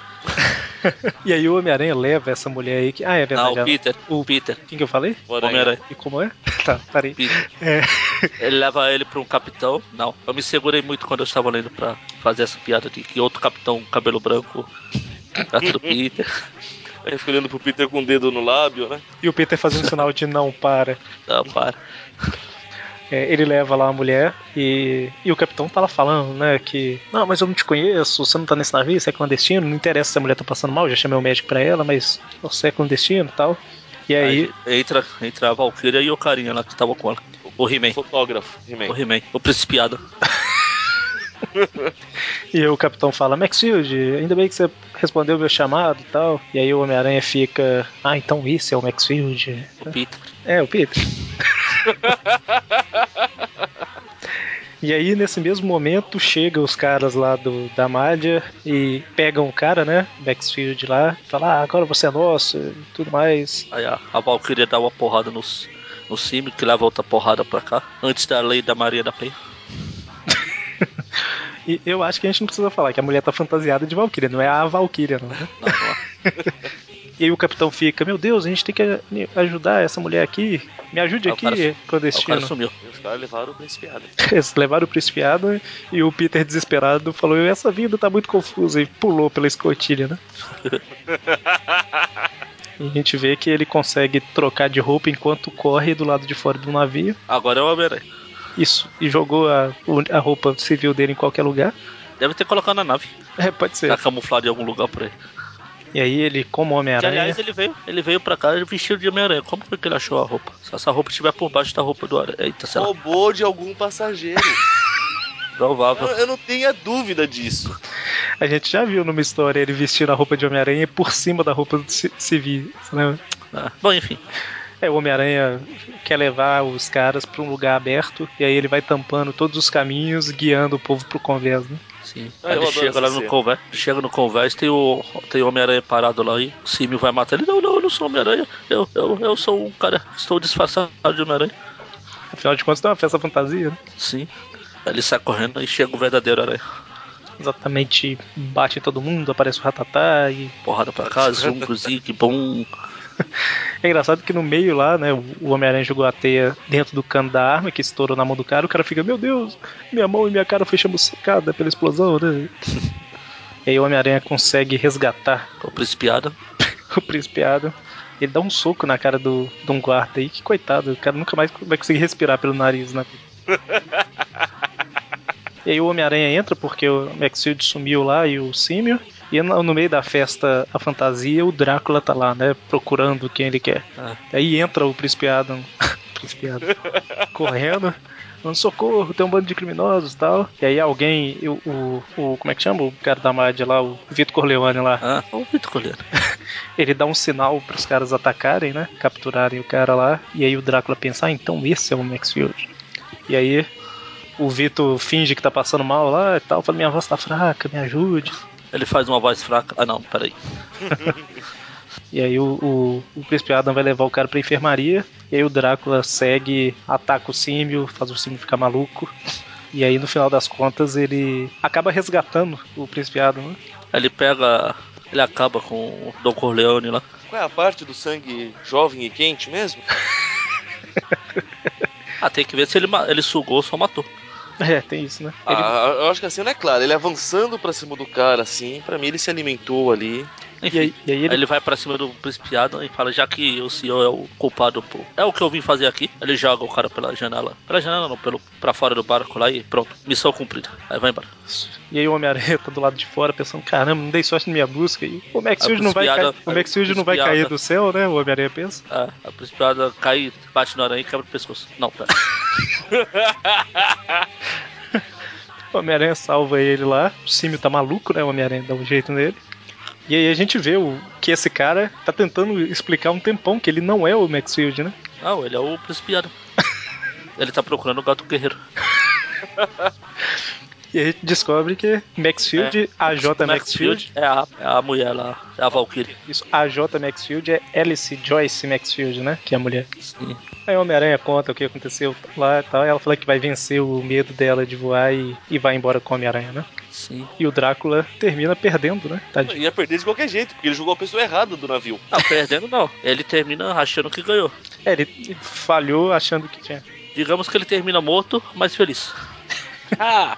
e aí o Homem-Aranha leva essa mulher aí que. Ah, é verdade. Não, o ela- Peter. O- O Peter. Quem que eu falei? O Aranha. Homem-Aranha. E como é? Tá, parei. Peter. É. Ele leva ele pra um capitão. Não, eu me segurei muito quando eu estava lendo pra fazer essa piada aqui. Que outro capitão, cabelo branco, perto do Peter. Aí fica olhando pro Peter com o dedo no lábio, né? E o Peter fazendo um sinal de não para. Não, para. É, ele leva lá a mulher e, e o capitão tá lá falando, né, que não, mas eu não te conheço, você não tá nesse navio, você é clandestino, não interessa se a mulher tá passando mal, já chamei o médico pra ela, mas você é clandestino e tal. E aí, Aí entra, entra a Valkyria e o carinha lá que tava com ela. O He-Man. Fotógrafo, O He-Man. O principiado. e o capitão fala, Maxfield, ainda bem que você respondeu o meu chamado e tal. E aí o Homem-Aranha fica, ah, então isso é o Maxfield. O Peter. É, o Peter. E aí, nesse mesmo momento, chegam os caras lá do, da Mádia e pegam o cara, né? Maxfield lá, fala, ah, agora você é nosso e tudo mais. Aí a, a Valkyria dá uma porrada nos, no Simi, que leva outra porrada pra cá. Antes da lei da Maria da Penha. E eu acho que a gente não precisa falar que a mulher tá fantasiada de Valkyria, não é a Valkyria, não, né? Não, não é. E aí o capitão fica, meu Deus, a gente tem que ajudar essa mulher aqui. Me ajude Aí o aqui, cara- Aí o clandestino. cara sumiu. E os caras levaram o principiado. Eles levaram o principiado e o Peter, desesperado, falou: Essa vida tá muito confusa e pulou pela escotilha, né? e a gente vê que ele consegue trocar de roupa enquanto corre do lado de fora do navio. Agora é o Homem-Aranha. Isso, e jogou a, a roupa civil dele em qualquer lugar. Deve ter colocado na nave. É, pode ser. Tá camuflado em algum lugar por aí. E aí ele, como Homem-Aranha. aliás, ele veio, ele veio pra cá vestido de Homem-Aranha. Como foi que ele achou a roupa? Se essa roupa estiver por baixo da roupa do Aranha. Eita, sei lá. Roubou de algum passageiro. eu, Provável. eu não tenho a dúvida disso. A gente já viu numa história ele vestindo a roupa de Homem-Aranha por cima da roupa civil. Né? Ah, bom, enfim. É, o Homem-Aranha quer levar os caras pra um lugar aberto e aí ele vai tampando todos os caminhos, guiando o povo pro convés, né? Sim. Ele chega lá no convés, chega no convés, tem o, tem o Homem-Aranha parado lá e o Simio vai matar ele. Não, não, eu não sou Homem-Aranha. Eu, eu, eu sou um cara, estou disfarçado de Homem-Aranha. Afinal de contas, tem uma festa fantasia, né? Sim. Aí ele sai correndo e chega o verdadeiro aranha. Exatamente, bate em todo mundo, aparece o Ratatá e. Porrada pra cá, zungo, zig, bum. É engraçado que no meio lá, né, o Homem-Aranha jogou a teia dentro do cano da arma que estourou na mão do cara, o cara fica, meu Deus, minha mão e minha cara foi chamuscada pela explosão, né? e aí o Homem-Aranha consegue resgatar O principiado. o principiado. Ele dá um soco na cara do, de um guarda aí, que coitado, o cara nunca mais vai conseguir respirar pelo nariz, né? e aí o Homem-Aranha entra porque o Maxfield sumiu lá e o Símio. E no meio da festa, a fantasia, o Drácula tá lá, né? Procurando quem ele quer. Ah. Aí entra o Príncipe Adam, Príncipe Adam correndo. Falando, socorro, tem um bando de criminosos e tal. E aí alguém, o, o, o- Como é que chama? O cara da Mádia lá, o Vitor Corleone lá. Ah, o Vitor Colheiro. Ele dá um sinal pros caras atacarem, né? Capturarem o cara lá. E aí o Drácula pensa, ah, então esse é o Maxfield. E aí o Vitor finge que tá passando mal lá e tal. Fala, minha voz tá fraca, me ajude. Ele faz uma voz fraca. Ah, não, peraí. E aí o, o, o Príncipe Adam vai levar o cara pra enfermaria. E aí o Drácula segue, ataca o símio, faz o símio ficar maluco. E aí no final das contas ele acaba resgatando o Príncipe Adam, né? Ele pega. Ele acaba com o Don Corleone lá. Qual é a parte do sangue jovem e quente mesmo? Ah, tem que ver se ele, ele sugou ou só matou. É, tem isso, né? Ele- Ah, eu acho que assim não é claro. Ele avançando pra cima do cara, assim, pra mim ele se alimentou ali. Enfim. e, aí, e aí Aí ele ele vai pra cima do principiado e fala, já que o senhor é o culpado por... É o que eu vim fazer aqui. Ele joga o cara pela janela. Pela janela não, pelo, pra fora do barco lá e pronto. Missão cumprida. Aí vai embora. E aí o Homem-Aranha tá do lado de fora pensando, caramba, não dei sorte na minha busca. E o Maxfield A não vai cair. piada- O Maxfield não vai cair do céu, né? O Homem-Aranha pensa. Ah, a principiada cai, bate no aranha e quebra o pescoço. Não, pera. O Homem-Aranha salva ele lá. O Símio tá maluco, né? O Homem-Aranha dá um jeito nele. E aí a gente vê o, que esse cara tá tentando explicar um tempão que ele não é o Maxfield, né? Não, ele é o principiado. Ele tá procurando o gato guerreiro. E a gente descobre que Maxfield, AJ Maxfield, é a, é a mulher lá, é a Valkyrie. isso, AJ Maxfield é Alice Joyce Maxfield, né? Que é a mulher. Sim. Aí o Homem-Aranha conta o que aconteceu lá e tal. E ela fala que vai vencer o medo dela de voar e, e vai embora com o Homem-Aranha, né? Sim. E o Drácula termina perdendo, né? Tadinho. Ia perder de qualquer jeito, porque ele jogou a pessoa errada do navio. Não, perdendo não. Ele termina achando que ganhou. É, ele falhou achando que tinha. Digamos que ele termina morto, mas feliz. Ah!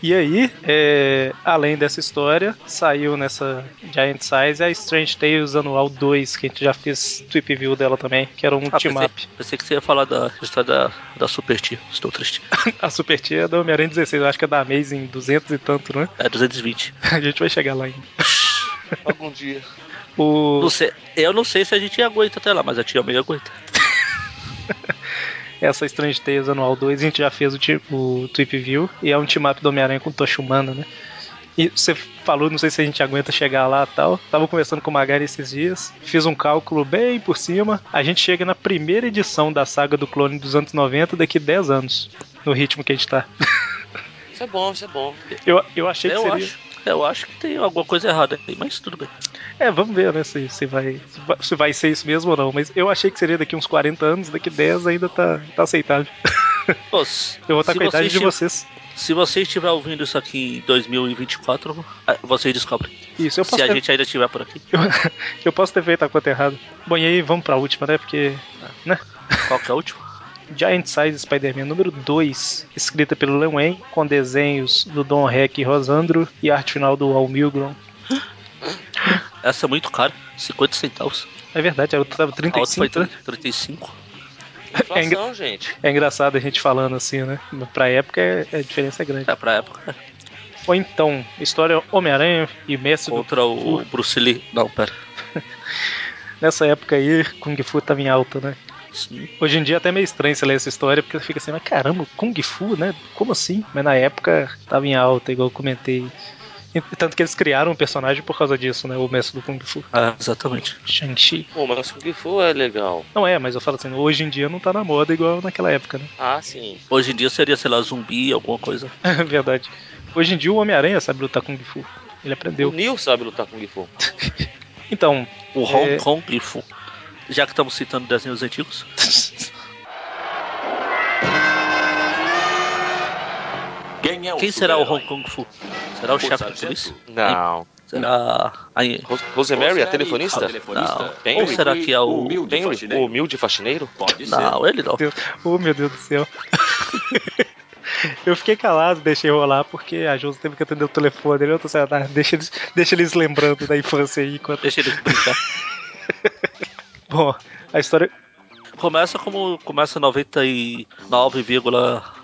E aí, é, além dessa história, saiu nessa Giant Size a Strange Tales Anual 2, que a gente já fez tweet view dela também, que era um Ah, team pensei, up. pensei que você ia falar da história da, da Super Tia. Estou triste. A Super Tia é da Homem-Aranha 16, eu acho que é da Amazing 200 e tanto, né? É 220. A gente vai chegar lá ainda. Algum dia. O, Não sei, eu não sei se a gente aguenta até lá, mas a tia meio aguenta. Essa Strange Tales Anual 2, a gente já fez o, o Tweep View, e é um team up do Homem-Aranha com Tocha Humana, né? E você falou, não sei se a gente aguenta chegar lá e tal. Tava conversando com o Magari esses dias, fiz um cálculo bem por cima. A gente chega na primeira edição da saga do clone dos anos 90 daqui 10 anos, no ritmo que a gente tá. Isso é bom, isso é bom. Eu, eu achei que Eu seria. acho, eu acho que tem alguma coisa errada aí, mas tudo bem. É, vamos ver, né, se, se, vai, se vai- se vai ser isso mesmo ou não. Mas eu achei que seria daqui uns 40 anos, daqui 10 ainda tá, tá aceitável. Pô, Eu vou estar com a idade de vocês. Se você estiver ouvindo isso aqui em 2024, ah, vocês descobrem. Isso, eu posso, Se a ter, gente ainda estiver por aqui. eu, eu posso ter feito a conta errada. Bom, e aí vamos pra última, né? Porque. né? Qual que é a última? Giant Size Spider-Man número 2, escrita pelo Len Wayne, com desenhos do Don Heck e Rosandro e arte final do Al Milgrom. Essa é muito cara, 50 centavos. É verdade, eu tava A outra foi 35, né? 35. É engra- Inflação, gente. É engraçado a gente falando assim, né? Pra época é, a diferença é grande. É pra época. Ou então, história Homem-Aranha e do Contra o Bruce Lee. Não, pera. Nessa época aí, Kung Fu tava em alta, né? Sim. Hoje em dia é até meio estranho você ler essa história, porque você fica assim, mas caramba, Kung Fu, né? Como assim? Mas na época tava em alta, igual eu comentei. Tanto que eles criaram um personagem por causa disso, né? O mestre do Kung Fu. Ah, exatamente. Shang-Chi. Pô, mas o que for é legal. Não é, mas eu falo assim, hoje em dia não tá na moda igual naquela época, né? Ah, sim. Hoje em dia seria, sei lá, zumbi, alguma coisa. É verdade. Hoje em dia o Homem-Aranha sabe lutar Kung Fu. Ele O aprendeu. Neil sabe lutar com o Fu. Então, O Hong É. Kong Fu. Já que estamos citando desenhos antigos. Quem é o Quem será o? Hong Kong Fu? Será o chefe da polícia? Não. Será a... Ros- Rosemary, a telefonista? Não. Henry? Ou será que é o... humilde Tem o faxineiro? humilde faxineiro? Pode ser. Não, ele não. Deus. Oh, meu Deus do céu. Eu fiquei calado, deixei rolar, porque a Josi teve que atender o telefone. Eu tô ah, deixa, eles, deixa eles lembrando da infância aí. Enquanto... Deixa ele brincar. Bom, a história. Começa como começa 99,99%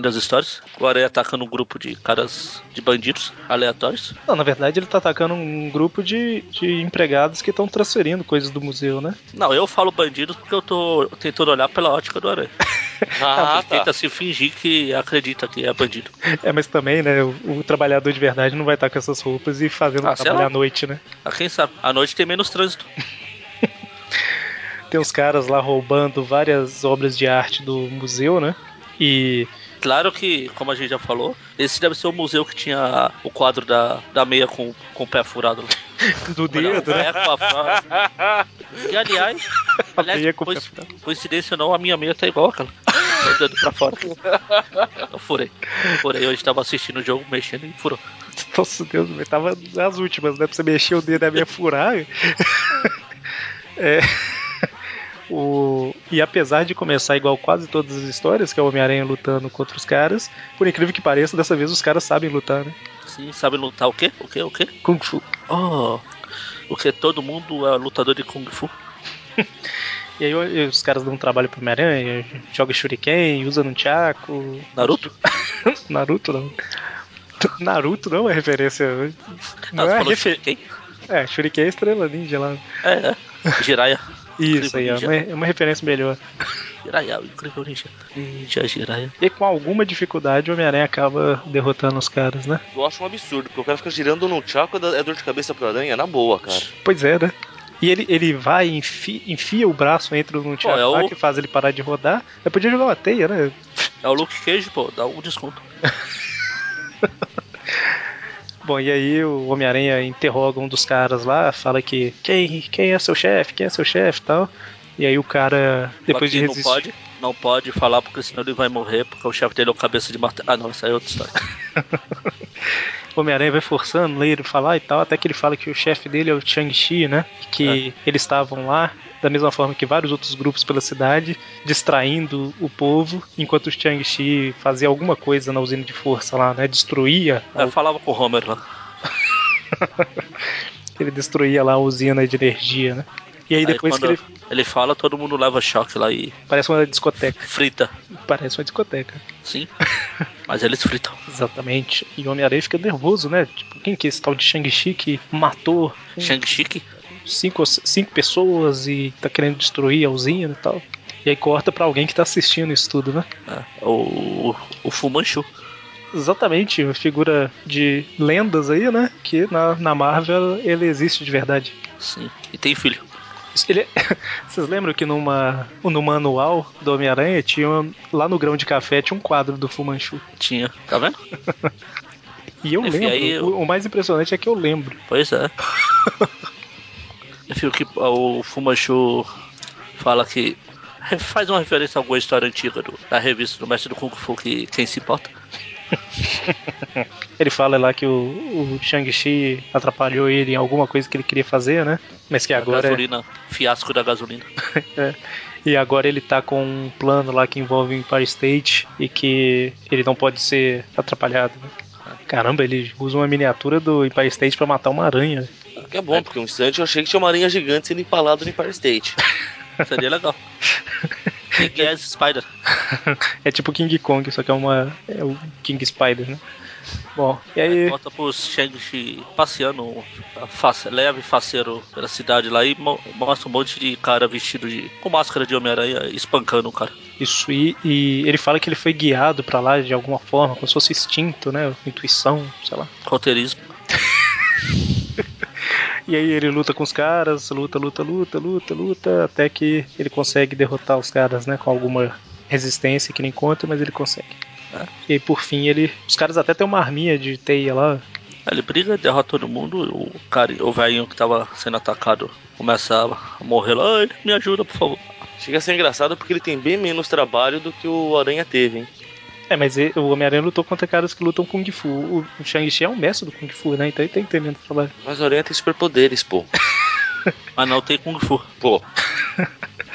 das histórias. O Aranha atacando um grupo de caras de bandidos aleatórios. Não, na verdade ele tá atacando um grupo de, de empregados que estão transferindo coisas do museu, né? Não, eu falo bandidos porque eu tô tentando olhar pela ótica do Aranha. Ah, Ele tenta tá. se fingir que acredita que é bandido. É, mas também, né, o, o trabalhador de verdade não vai estar com essas roupas e fazendo Ah, lá. à noite, né? Ah, quem sabe? À noite tem menos trânsito. Tem os caras lá roubando várias obras de arte do museu, né? E Claro que, como a gente já falou, esse deve ser o museu que tinha o quadro da, da meia com, com o pé furado. do dedo, né? é. E aliás, aliás meia coincidência ou não, a minha meia tá igual aquela. Tá o dedo pra fora. Eu furei. Furei, hoje tava assistindo o jogo, mexendo e furou. Nossa Deus, eu tava nas últimas, né? Pra você mexer o dedo da minha furar. é. O... E apesar de começar igual quase todas as histórias, que é o Homem-Aranha lutando contra os caras, por incrível que pareça, dessa vez os caras sabem lutar, né? Sim, sabe lutar o quê? O quê? O quê? Kung Fu. Oh, porque todo mundo é lutador de Kung Fu. E aí os caras dão um trabalho pro Homem-Aranha, joga Shuriken, usa no Chaco. Naruto? Naruto não. Naruto não é referência. Não Ah, você é refer... Shuriken? É, Shuriken é estrela ninja lá. É, é. Jiraiya. Isso aí, é Ninja. uma, é uma referência melhor. Jiraiya, o incrível ninja. Ninja Jiraiya. E com alguma dificuldade o Homem-Aranha acaba derrotando os caras, né? Eu acho um absurdo, porque o cara fica girando no Chaco é dor de cabeça pro aranha, na boa, cara. Pois é, né? E ele, ele vai e enfia, enfia o braço entre o Pô, é o- que faz ele parar de rodar. Eu podia jogar uma teia, né? É o Luke Cage, pô, dá um desconto. Bom, e aí o Homem-Aranha interroga um dos caras lá, fala que quem, quem é seu chefe, quem é seu chefe e tal. E aí o cara, depois de resistir... não pode, não pode falar porque senão ele vai morrer, porque o chefe dele é o cabeça de martelo. Ah, não, essa é outra história. O Homem-Aranha vai forçando ele falar e tal, até que ele fala que o chefe dele é o Chang-Chi, né? Que eles estavam lá, da mesma forma que vários outros grupos pela cidade, distraindo o povo, enquanto o Chang-Chi fazia alguma coisa na usina de força lá, né? Destruía, Eu falava com o Homer lá. ele destruía lá a usina de energia, né? E aí Aí depois que ele ele fala, todo mundo leva choque lá e parece uma discoteca, frita. parece uma discoteca. Sim. Mas eles fritam. Exatamente. E o Homem-Aranha fica nervoso, né? Tipo, quem que é esse tal de Shang-Chi que matou Shang-Chi, cinco, cinco pessoas e tá querendo destruir a usina e tal? E aí corta pra alguém que tá assistindo isso tudo, né? é, o, o Fumanchu. Exatamente, uma figura de lendas aí, né? Que na, na Marvel ele existe de verdade. Sim. E tem filho. Ele- Vocês lembram que numa, no manual do Homem-Aranha tinha lá no grão de café tinha um quadro do Fumanchu. Tinha. Tá vendo? E eu Enfim, lembro. aí O, o mais impressionante é que eu lembro. Pois é. Enfim, o que o Fumanchu fala que faz uma referência a alguma história antiga do, da revista do Mestre do Kung Fu que quem se importa. Ele fala lá que o, o Shang-Chi atrapalhou ele em alguma coisa que ele queria fazer, né? Mas que A agora. é- gasolina, fiasco da gasolina. E agora ele tá com um plano lá que envolve o Empire State e que ele não pode ser atrapalhado. né? Caramba, ele usa uma miniatura do Empire State pra matar uma aranha. Que é bom, porque um instante eu achei que tinha uma aranha gigante sendo empalada no Empire State. Seria legal. Quem é Spider? É tipo King Kong, só que é uma. É o King Spider, né? Bom, e Aí aí. bota pro Shang-Chi passeando, face, leve faceiro pela cidade lá e mo- mostra um monte de cara vestido de. com máscara de Homem-Aranha espancando o cara. Isso, e, e ele fala que ele foi guiado pra lá de alguma forma, como se fosse instinto, né? Intuição, sei lá. Roteirismo. E aí ele luta com os caras, luta, luta, luta, luta, luta, até que ele consegue derrotar os caras, né? Com alguma resistência que nem conta, mas ele consegue. É. E aí por fim ele. Os caras até tem uma arminha de teia lá. Ele briga, derrota todo mundo, o cara, o velhinho que tava sendo atacado começa a morrer lá, Ai, me ajuda, por favor. Chega a ser engraçado porque ele tem bem menos trabalho do que o Aranha teve, hein? É, mas o Homem-Aranha lutou contra caras que lutam Kung Fu. O, Shang-Chi é um mestre do Kung Fu, né? Então ele ter menos trabalho. Mas o Aranha tem superpoderes, pô. Mas não tem Kung Fu.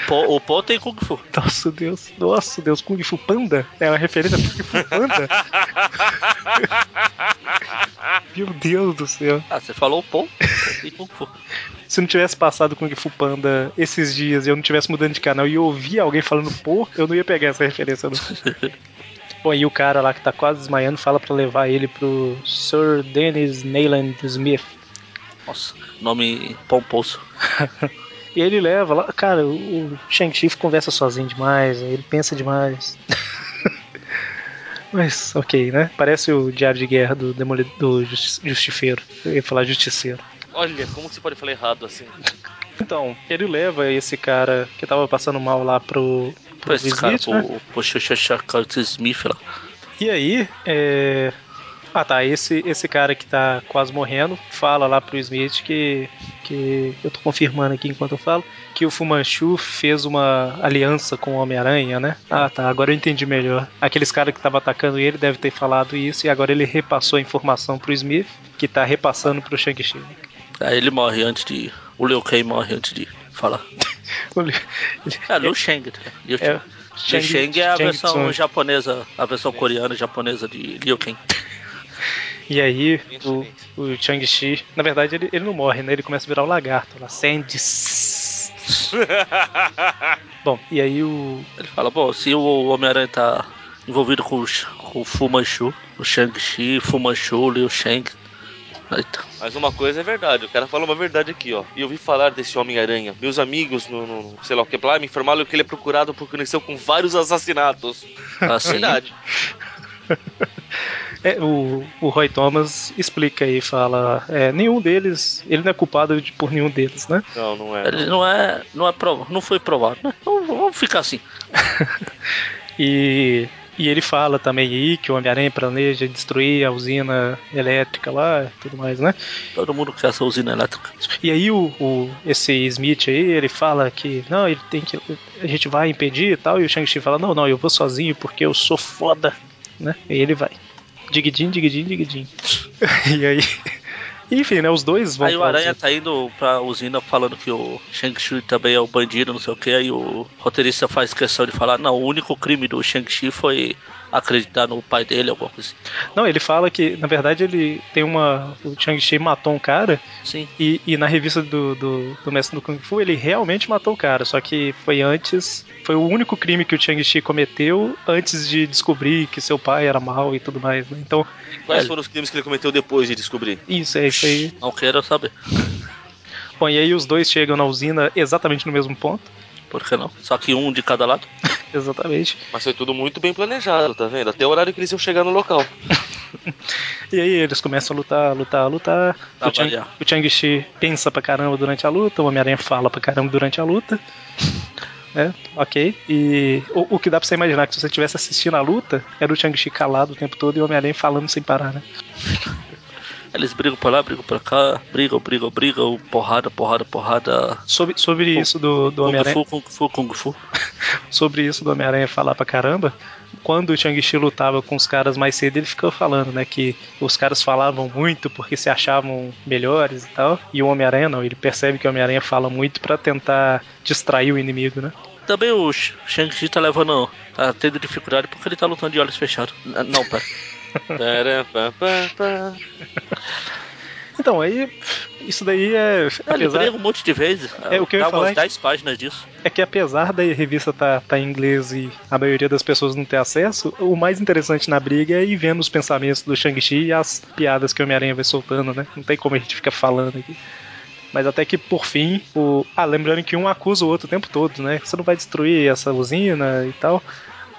Pô, o Po tem Kung Fu. Nossa Deus, nossa Deus, Kung Fu Panda? É uma referência a Kung Fu Panda? Meu Deus do céu. Ah, você falou? Po tem Kung Fu. Se não tivesse passado Kung Fu Panda esses dias e eu não tivesse mudando de canal e eu ouvir alguém falando pô, eu não ia pegar essa referência. Não. Bom, e o cara lá que tá quase desmaiando fala pra levar ele pro Sir Dennis Nayland Smith. Nossa, nome pomposo. E ele leva lá, cara, o Shang-Chi conversa sozinho demais, ele pensa demais. Mas, ok, né? Parece o Diário de Guerra do, demoli do justi Justifeiro. Eu ia falar Justiceiro. olha, como você pode falar errado assim? Então, ele leva esse cara que tava passando mal lá pro, Pô, esse cara, Smith, né? Xuxa Curtis Smith lá. E aí, é... Ah tá, esse, esse cara que tá quase morrendo fala lá pro Smith que, que. Eu tô confirmando aqui enquanto eu falo. Que o Fumanchu fez uma aliança com o Homem-Aranha, né? Ah tá, agora eu entendi melhor. Aqueles caras que estavam atacando ele devem ter falado isso e agora ele repassou a informação pro Smith, que tá repassando pro Shang-Chi. Aí ele morre antes de. O Liu Kang morre antes de falar. É, Liu Shang. né? Liu É, Liu Shang é a Shang versão Tsung. japonesa, a versão coreana e japonesa de Liu Kang. E aí, o, o Shang-Chi, na verdade, ele, ele não morre, né? Ele começa a virar o lagarto lá. Sandy. Bom, e aí o. Ele fala, bom, se o Homem-Aranha tá envolvido com o, com o Fu Manchu, o Shang-Chi, Fu Manchu, Liu Shang. Eita. Mas uma coisa é verdade, o cara fala uma verdade aqui, ó. E eu ouvi falar desse Homem-Aranha. Meus amigos, no, no- sei lá o que lá, me informaram que ele é procurado por conexão com vários assassinatos. Assim, Verdade. É, o, o Roy Thomas explica aí, fala, é, nenhum deles, ele não é culpado de, por nenhum deles, né? Não, não é. Ele não é. Não, é prov... não foi provado, né? Então vamos ficar assim. E, e ele fala também aí que o Homem-Aranha planeja destruir a usina elétrica lá e tudo mais, né? Todo mundo quer essa usina elétrica. E aí o, o- esse Smith aí, ele fala que não, ele tem que. A gente vai impedir e tal, e o Shang-Chi fala, não, não, eu vou sozinho porque eu sou foda, né? E ele vai. Digidin, digidin, digidin. e aí. Enfim, né? Os dois vão Aí o Aranha tá indo pra usina falando que o Shang-Chi também é o bandido, não sei o que. Aí o roteirista faz questão de falar: não, o único crime do Shang-Chi foi acreditar no pai dele, alguma coisa assim. Não, ele fala que, na verdade, ele tem uma. O Shang-Chi matou um cara Sim. E, e na revista do, do, do Mestre do Kung Fu, ele realmente matou o cara, só que foi antes. Foi o único crime que o Chang-Chi cometeu antes de descobrir que seu pai era mal e tudo mais, né? Então, Quais É. foram os crimes que ele cometeu depois de descobrir? isso é isso aí. Não quero saber. Bom, e aí os dois chegam na usina exatamente no mesmo ponto. Por que não? Só que um de cada lado. Exatamente. Mas foi tudo muito bem planejado, tá vendo? Até o horário que eles iam chegar no local. E aí eles começam a lutar, lutar, lutar. Pra O, Chang, o Chang-Chi pensa pra caramba durante a luta, o Homem-Aranha fala pra caramba durante a luta. É, ok. E o, o que dá pra você imaginar que se você estivesse assistindo a luta, era o Chang-Chi calado o tempo todo e o Homem-Aranha falando sem parar, né? Eles brigam pra lá, brigam pra cá, brigam, brigam, brigam, porrada, porrada, porrada. Sobre, sobre isso do, do Kung Homem-Aranha. Fu, Kung Fu, Kung Fu. sobre isso do Homem-Aranha falar pra caramba, quando o Shang-Chi lutava com os caras mais cedo, ele ficou falando, né, que os caras falavam muito porque se achavam melhores e tal, e o Homem-Aranha não, ele percebe que o Homem-Aranha fala muito pra tentar distrair o inimigo, né? Também o Sh- Shang-Chi tá levando. tá tendo dificuldade porque ele tá lutando de olhos fechados. Não, pera. Então, aí, isso daí é, apesar, briga um monte de vezes. É, o que eu ia falar é umas que- 10 páginas disso. é que apesar da revista tá, tá em inglês e a maioria das pessoas não ter acesso, o mais interessante na briga é ir vendo os pensamentos do Shang-Chi e as piadas que o Homem-Aranha vai soltando, né? Não tem como a gente ficar falando aqui. Mas até que por fim, o. Ah, lembrando que um acusa o outro o tempo todo, né? Você não vai destruir essa usina e tal.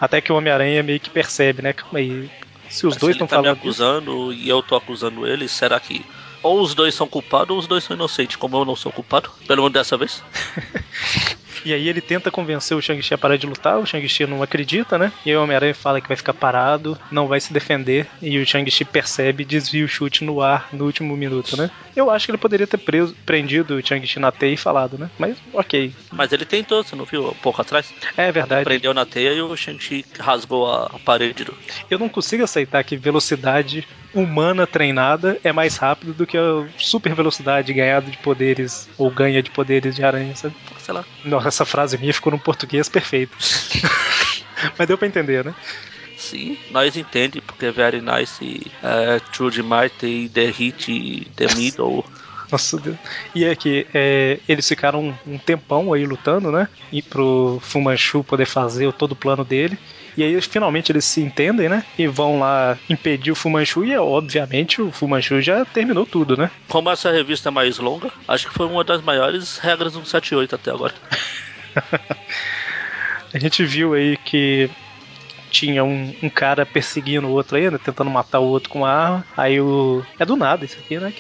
Até que o Homem-Aranha meio que percebe, né? Calma aí. Se os Mas dois ele estão tá me falando. disso- acusando e eu tô acusando ele, será que ou os dois são culpados ou os dois são inocentes, como eu não sou culpado? Pelo menos dessa vez. E aí ele tenta convencer o Shang-Chi a parar de lutar, o Shang-Chi não acredita, né? E aí o Homem-Aranha fala que vai ficar parado, não vai se defender, e o Shang-Chi percebe e desvia o chute no ar no último minuto, né? Eu acho que ele poderia ter preso, prendido o Shang-Chi na teia e falado, né? Mas ok. Mas ele tentou, você não viu um pouco atrás? É verdade. Prendeu na teia e o Shang-Chi rasgou a parede. Do... Eu não consigo aceitar que velocidade humana treinada é mais rápido do que a super velocidade ganhada de poderes ou ganha de poderes de aranha, sabe? Sei lá. Essa frase minha ficou no português perfeito. Mas deu pra entender, né? Sim, nós entende porque é very nice, é, true the mighty, the hit, the middle. Nossa Deus. E é que é, eles ficaram um, tempão aí lutando, né? E pro Fu Manchu poder fazer todo o plano dele. E aí finalmente eles se entendem, né? E vão lá impedir o Fu Manchu. E obviamente o Fu Manchu já terminou tudo, né? Como essa revista é mais longa, acho que foi uma das maiores regras do 78 até agora. A gente viu aí que tinha um, um cara perseguindo o outro ainda, tentando matar o outro com uma arma. Aí o. É do nada isso aqui, né?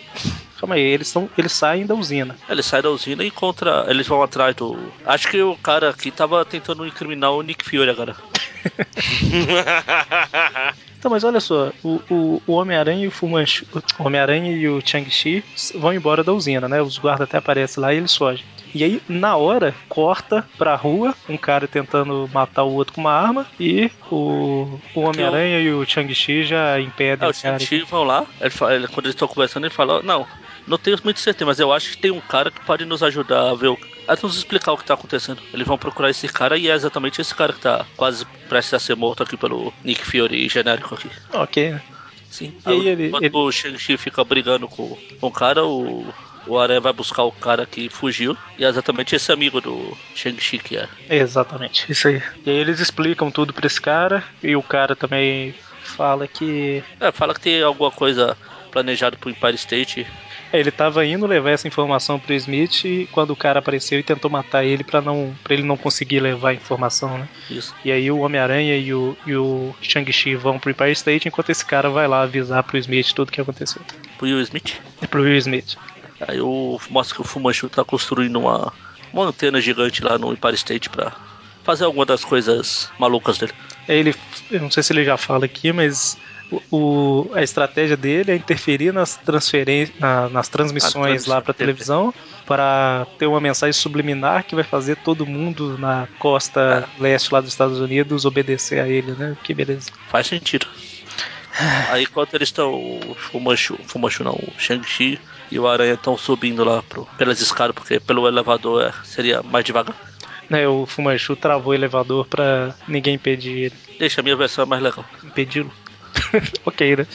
Calma aí, eles, são, eles saem da usina. Ele sai da usina e encontra. Eles vão atrás do. Acho que o cara aqui tava tentando incriminar o Nick Fury agora. Então, mas olha só, o, o, o Homem-Aranha e o Fu Manchu, o Homem-Aranha e o Chang-Chi vão embora da usina, né? Os guardas até aparecem lá e eles fogem. E aí, na hora, corta pra rua, um cara tentando matar o outro com uma arma, e o, o Homem-Aranha e o Chang-Chi já impedem É, o. Shang-Chi vão lá, ele- quando eles estão conversando, ele fala: Não, não tenho muito certeza, mas eu acho que tem um cara que pode nos ajudar a ver o. A nos explicar o que tá acontecendo. Eles vão procurar esse cara e é exatamente esse cara que tá quase prestes a ser morto aqui pelo Nick Fury genérico aqui. Ok, né? Sim. E aí ele- Quando ele- o Shang-Chi fica brigando com, com o cara, o, o Aranha vai buscar o cara que fugiu. E é exatamente esse amigo do Shang-Chi que é. Exatamente, isso aí. E aí eles explicam tudo pra esse cara, e o cara também fala que É, fala que tem alguma coisa planejada pro Empire State. É, Ele tava indo levar essa informação pro Smith e quando o cara apareceu e tentou matar ele pra não para ele não conseguir levar a informação, né? Isso. E aí o Homem-Aranha e o, e o Shang-Chi vão pro Empire State enquanto esse cara vai lá avisar pro Smith tudo que aconteceu. Pro Will Smith. E pro Will Smith. Aí o, mostra que o Fumanchu tá construindo uma, uma antena gigante lá no Empire State pra fazer alguma das coisas malucas dele. Ele, eu não sei se ele já fala aqui, mas o, a estratégia dele é interferir nas transferências, na- nas transmissões A lá transmissão, televisão para ter uma mensagem subliminar que vai fazer todo mundo na costa leste lá dos Estados Unidos obedecer a ele, né? Que beleza. Faz sentido. Aí enquanto eles estão, o Fumanchu, Fumanchu não, o Shang-Chi e o Aranha estão subindo lá pro, pelas escadas, porque pelo elevador é, seria mais devagar. Né, o Fumanchu travou o elevador pra ninguém impedir ele. Deixa a minha versão mais legal. Impedi-lo. ok, né?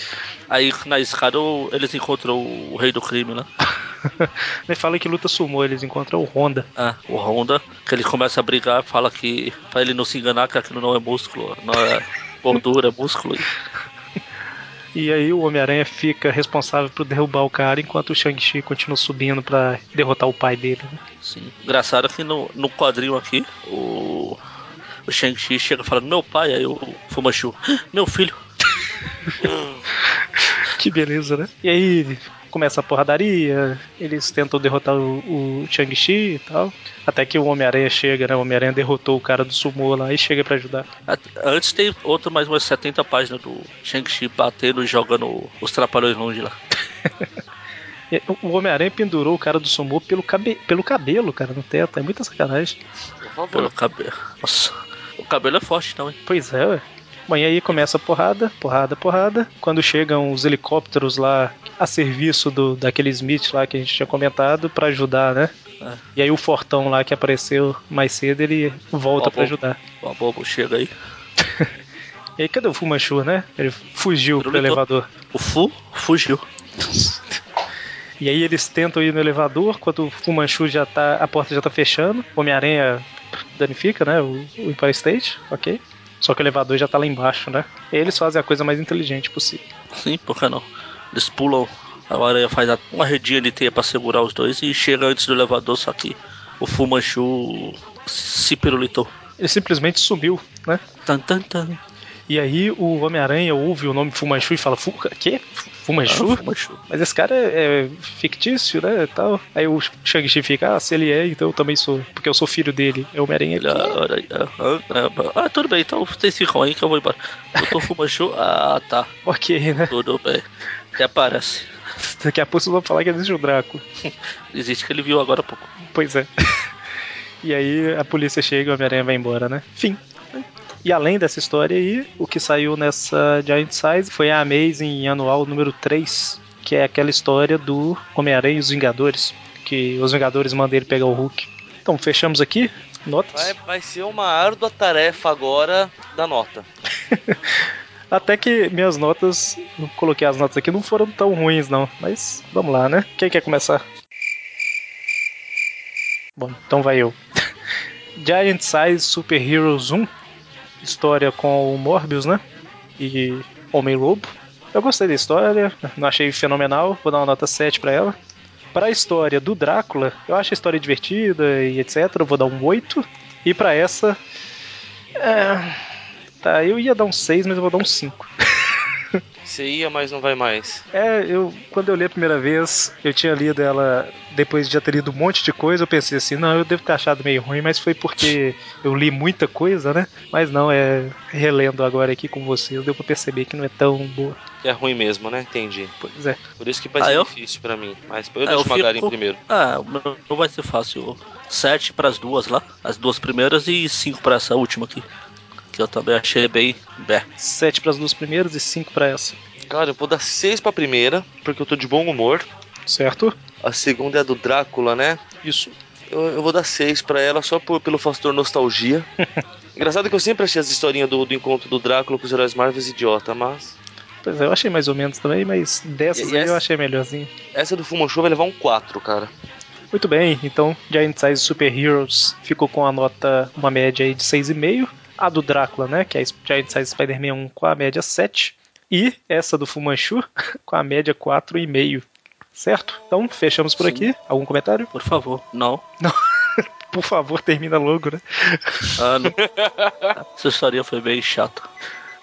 Aí na escada eles encontram o rei do crime lá. Ele fala que luta sumou, eles encontram o Honda. Ah, o Honda, que ele começa a brigar, fala que pra ele não se enganar que aquilo não é músculo, não é gordura, é músculo. E aí o Homem-Aranha fica responsável por derrubar o cara enquanto o Shang-Chi continua subindo pra derrotar o pai dele. né? Sim. Engraçado que no, no quadrinho aqui, o, o Shang-Chi chega falando, meu pai, aí o Fumanchu, meu filho. Que beleza, né? E aí começa a porradaria, eles tentam derrotar o, o Shang-Chi e tal. Até que o Homem-Aranha chega, né? O Homem-Aranha derrotou o cara do sumô lá e chega pra ajudar. Antes tem outro mais umas 70 páginas do Shang-Chi batendo e jogando os trapalhões longe lá. O Homem-Aranha pendurou o cara do sumô pelo, cabe pelo cabelo, cara, no teto. É muita sacanagem. Pelo cabelo. Nossa, o cabelo é forte então, hein? Pois é, ué. Bom, e aí começa a porrada, porrada, porrada. Quando chegam os helicópteros lá a serviço do, daquele Smith lá que a gente tinha comentado pra ajudar, né? É. E aí o Fortão lá que apareceu mais cedo, ele volta bom. ajudar. O bobo chega aí. E aí cadê o Fumanchu, né? Ele fugiu pro elevador. O Fu fugiu. E aí eles tentam ir no elevador, quando o Fumanchu já tá. a porta já tá fechando. Homem-Aranha danifica, né? O, o Empire State, ok. Só que o elevador já tá lá embaixo, né? Eles fazem a coisa mais inteligente possível. Sim, por que não? Eles pulam, a aranha faz uma redinha de teia pra segurar os dois e chega antes do elevador, só que o Fumanchu se pirulitou. Ele simplesmente subiu, né? Tan, tan, tan. E aí o Homem-Aranha ouve o nome Fumanchu e fala: Fu Quê? Fumanchu? Ah, Fumanchu. Mas esse cara é, é fictício, né? Tal. Aí o Shang-Chi fica: Ah, se ele é, então eu também sou. Porque eu sou filho dele. É o Homem-Aranha. Ele, ah, ah, ah, ah, tudo bem, então vocês ficam aí que eu vou embora. Doutor Fumanchu, ah, tá, Ok, né? tudo bem. Até parece. Daqui a pouco vocês vão falar que existe o Drácula. Existe que ele viu agora há pouco. Pois é. E aí a polícia chega e o Homem-Aranha vai embora, né? Fim. E além dessa história aí, o que saiu nessa Giant Size foi a Amazing anual número 3, que é aquela história do Homem-Aranha e os Vingadores, que os Vingadores mandam ele pegar o Hulk. Então, fechamos aqui. Notas. Vai, vai ser uma árdua tarefa agora da nota. Até que minhas notas, coloquei as notas aqui, não foram tão ruins não, mas vamos lá, né? Quem quer começar? Bom, então vai eu. Giant Size Super Heroes 1, história com o Morbius, né? E Homem-Lobo. Eu gostei da história, não achei fenomenal, vou dar uma nota 7 pra ela. Para a história do Drácula, eu acho a história divertida e etc, eu vou dar um 8. E pra essa, é, Tá, eu ia dar um 6, mas eu vou dar um 5. Você ia, mas não vai mais. É, eu quando eu li a primeira vez, eu tinha lido ela depois de já ter lido um monte de coisa, eu pensei assim, não, eu devo ter achado meio ruim, mas foi porque eu li muita coisa, né? Mas não, é relendo agora aqui com vocês, deu pra perceber que não é tão boa. É ruim mesmo, né? Entendi. Pois é. Por isso que vai Ah, ser eu? difícil pra mim. Mas eu Ah, deixo eu o Magarin fico- primeiro. Ah, não vai ser fácil. 7 para as duas lá, as duas primeiras e 5 para essa última aqui. Que eu também achei bem. Bé. 7 para as duas primeiras e 5 pra essa. Cara, eu vou dar 6 pra primeira, porque eu tô de bom humor. Certo? A segunda é a do Drácula, né? Isso. Eu, eu vou dar 6 pra ela só por- pelo fator nostalgia. Engraçado que eu sempre achei as historinhas do, do encontro do Drácula com os heróis Marvel idiota, mas. Pois é, eu achei mais ou menos também, mas dessas E- aí eu essa- achei melhorzinho. Essa do Fumanchu vai levar um 4, cara. Muito bem, então Giant Size Super Heroes ficou com a nota, uma média aí de 6,5. A do Drácula, né, que é a Giant Size Spider-Man 1 com a média 7. E essa do Fumanchu com a média 4,5. Certo? Então, fechamos por Sim. aqui. Algum comentário? Por favor, não. Por favor, termina logo, né? Ah, não. Essa história foi bem chata.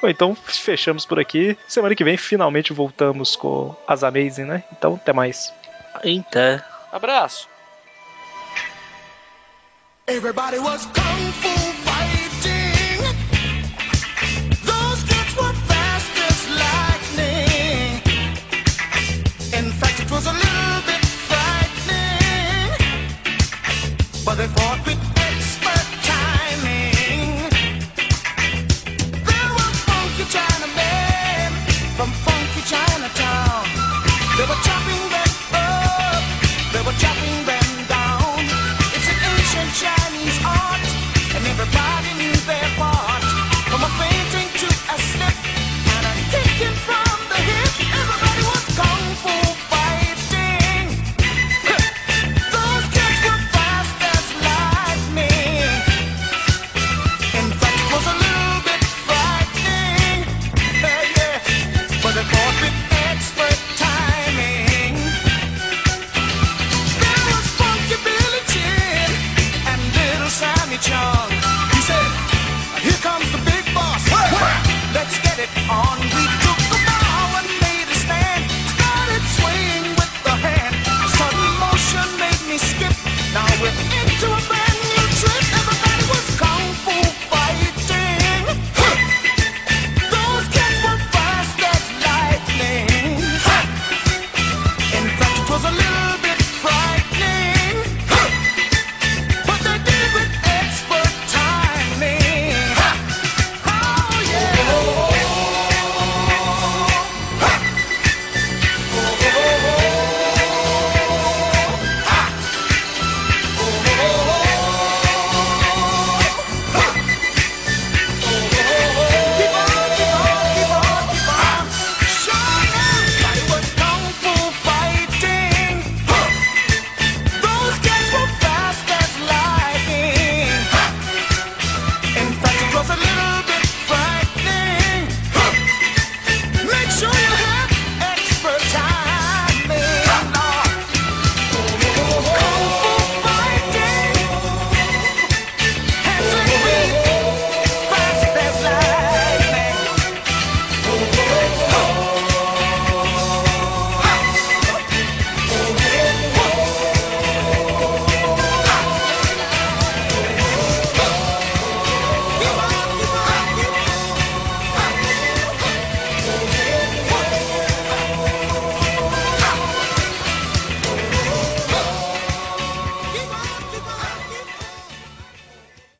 Bom, então, fechamos por aqui. Semana que vem, finalmente voltamos com as Amazing, né? Então, até mais. Até. Abraço. Everybody was kung fu. they fought with expert timing. Funky from funky Chinatown. They were chopping them up, they were chopping them down. It's an ancient Chinese art, and everybody. guitar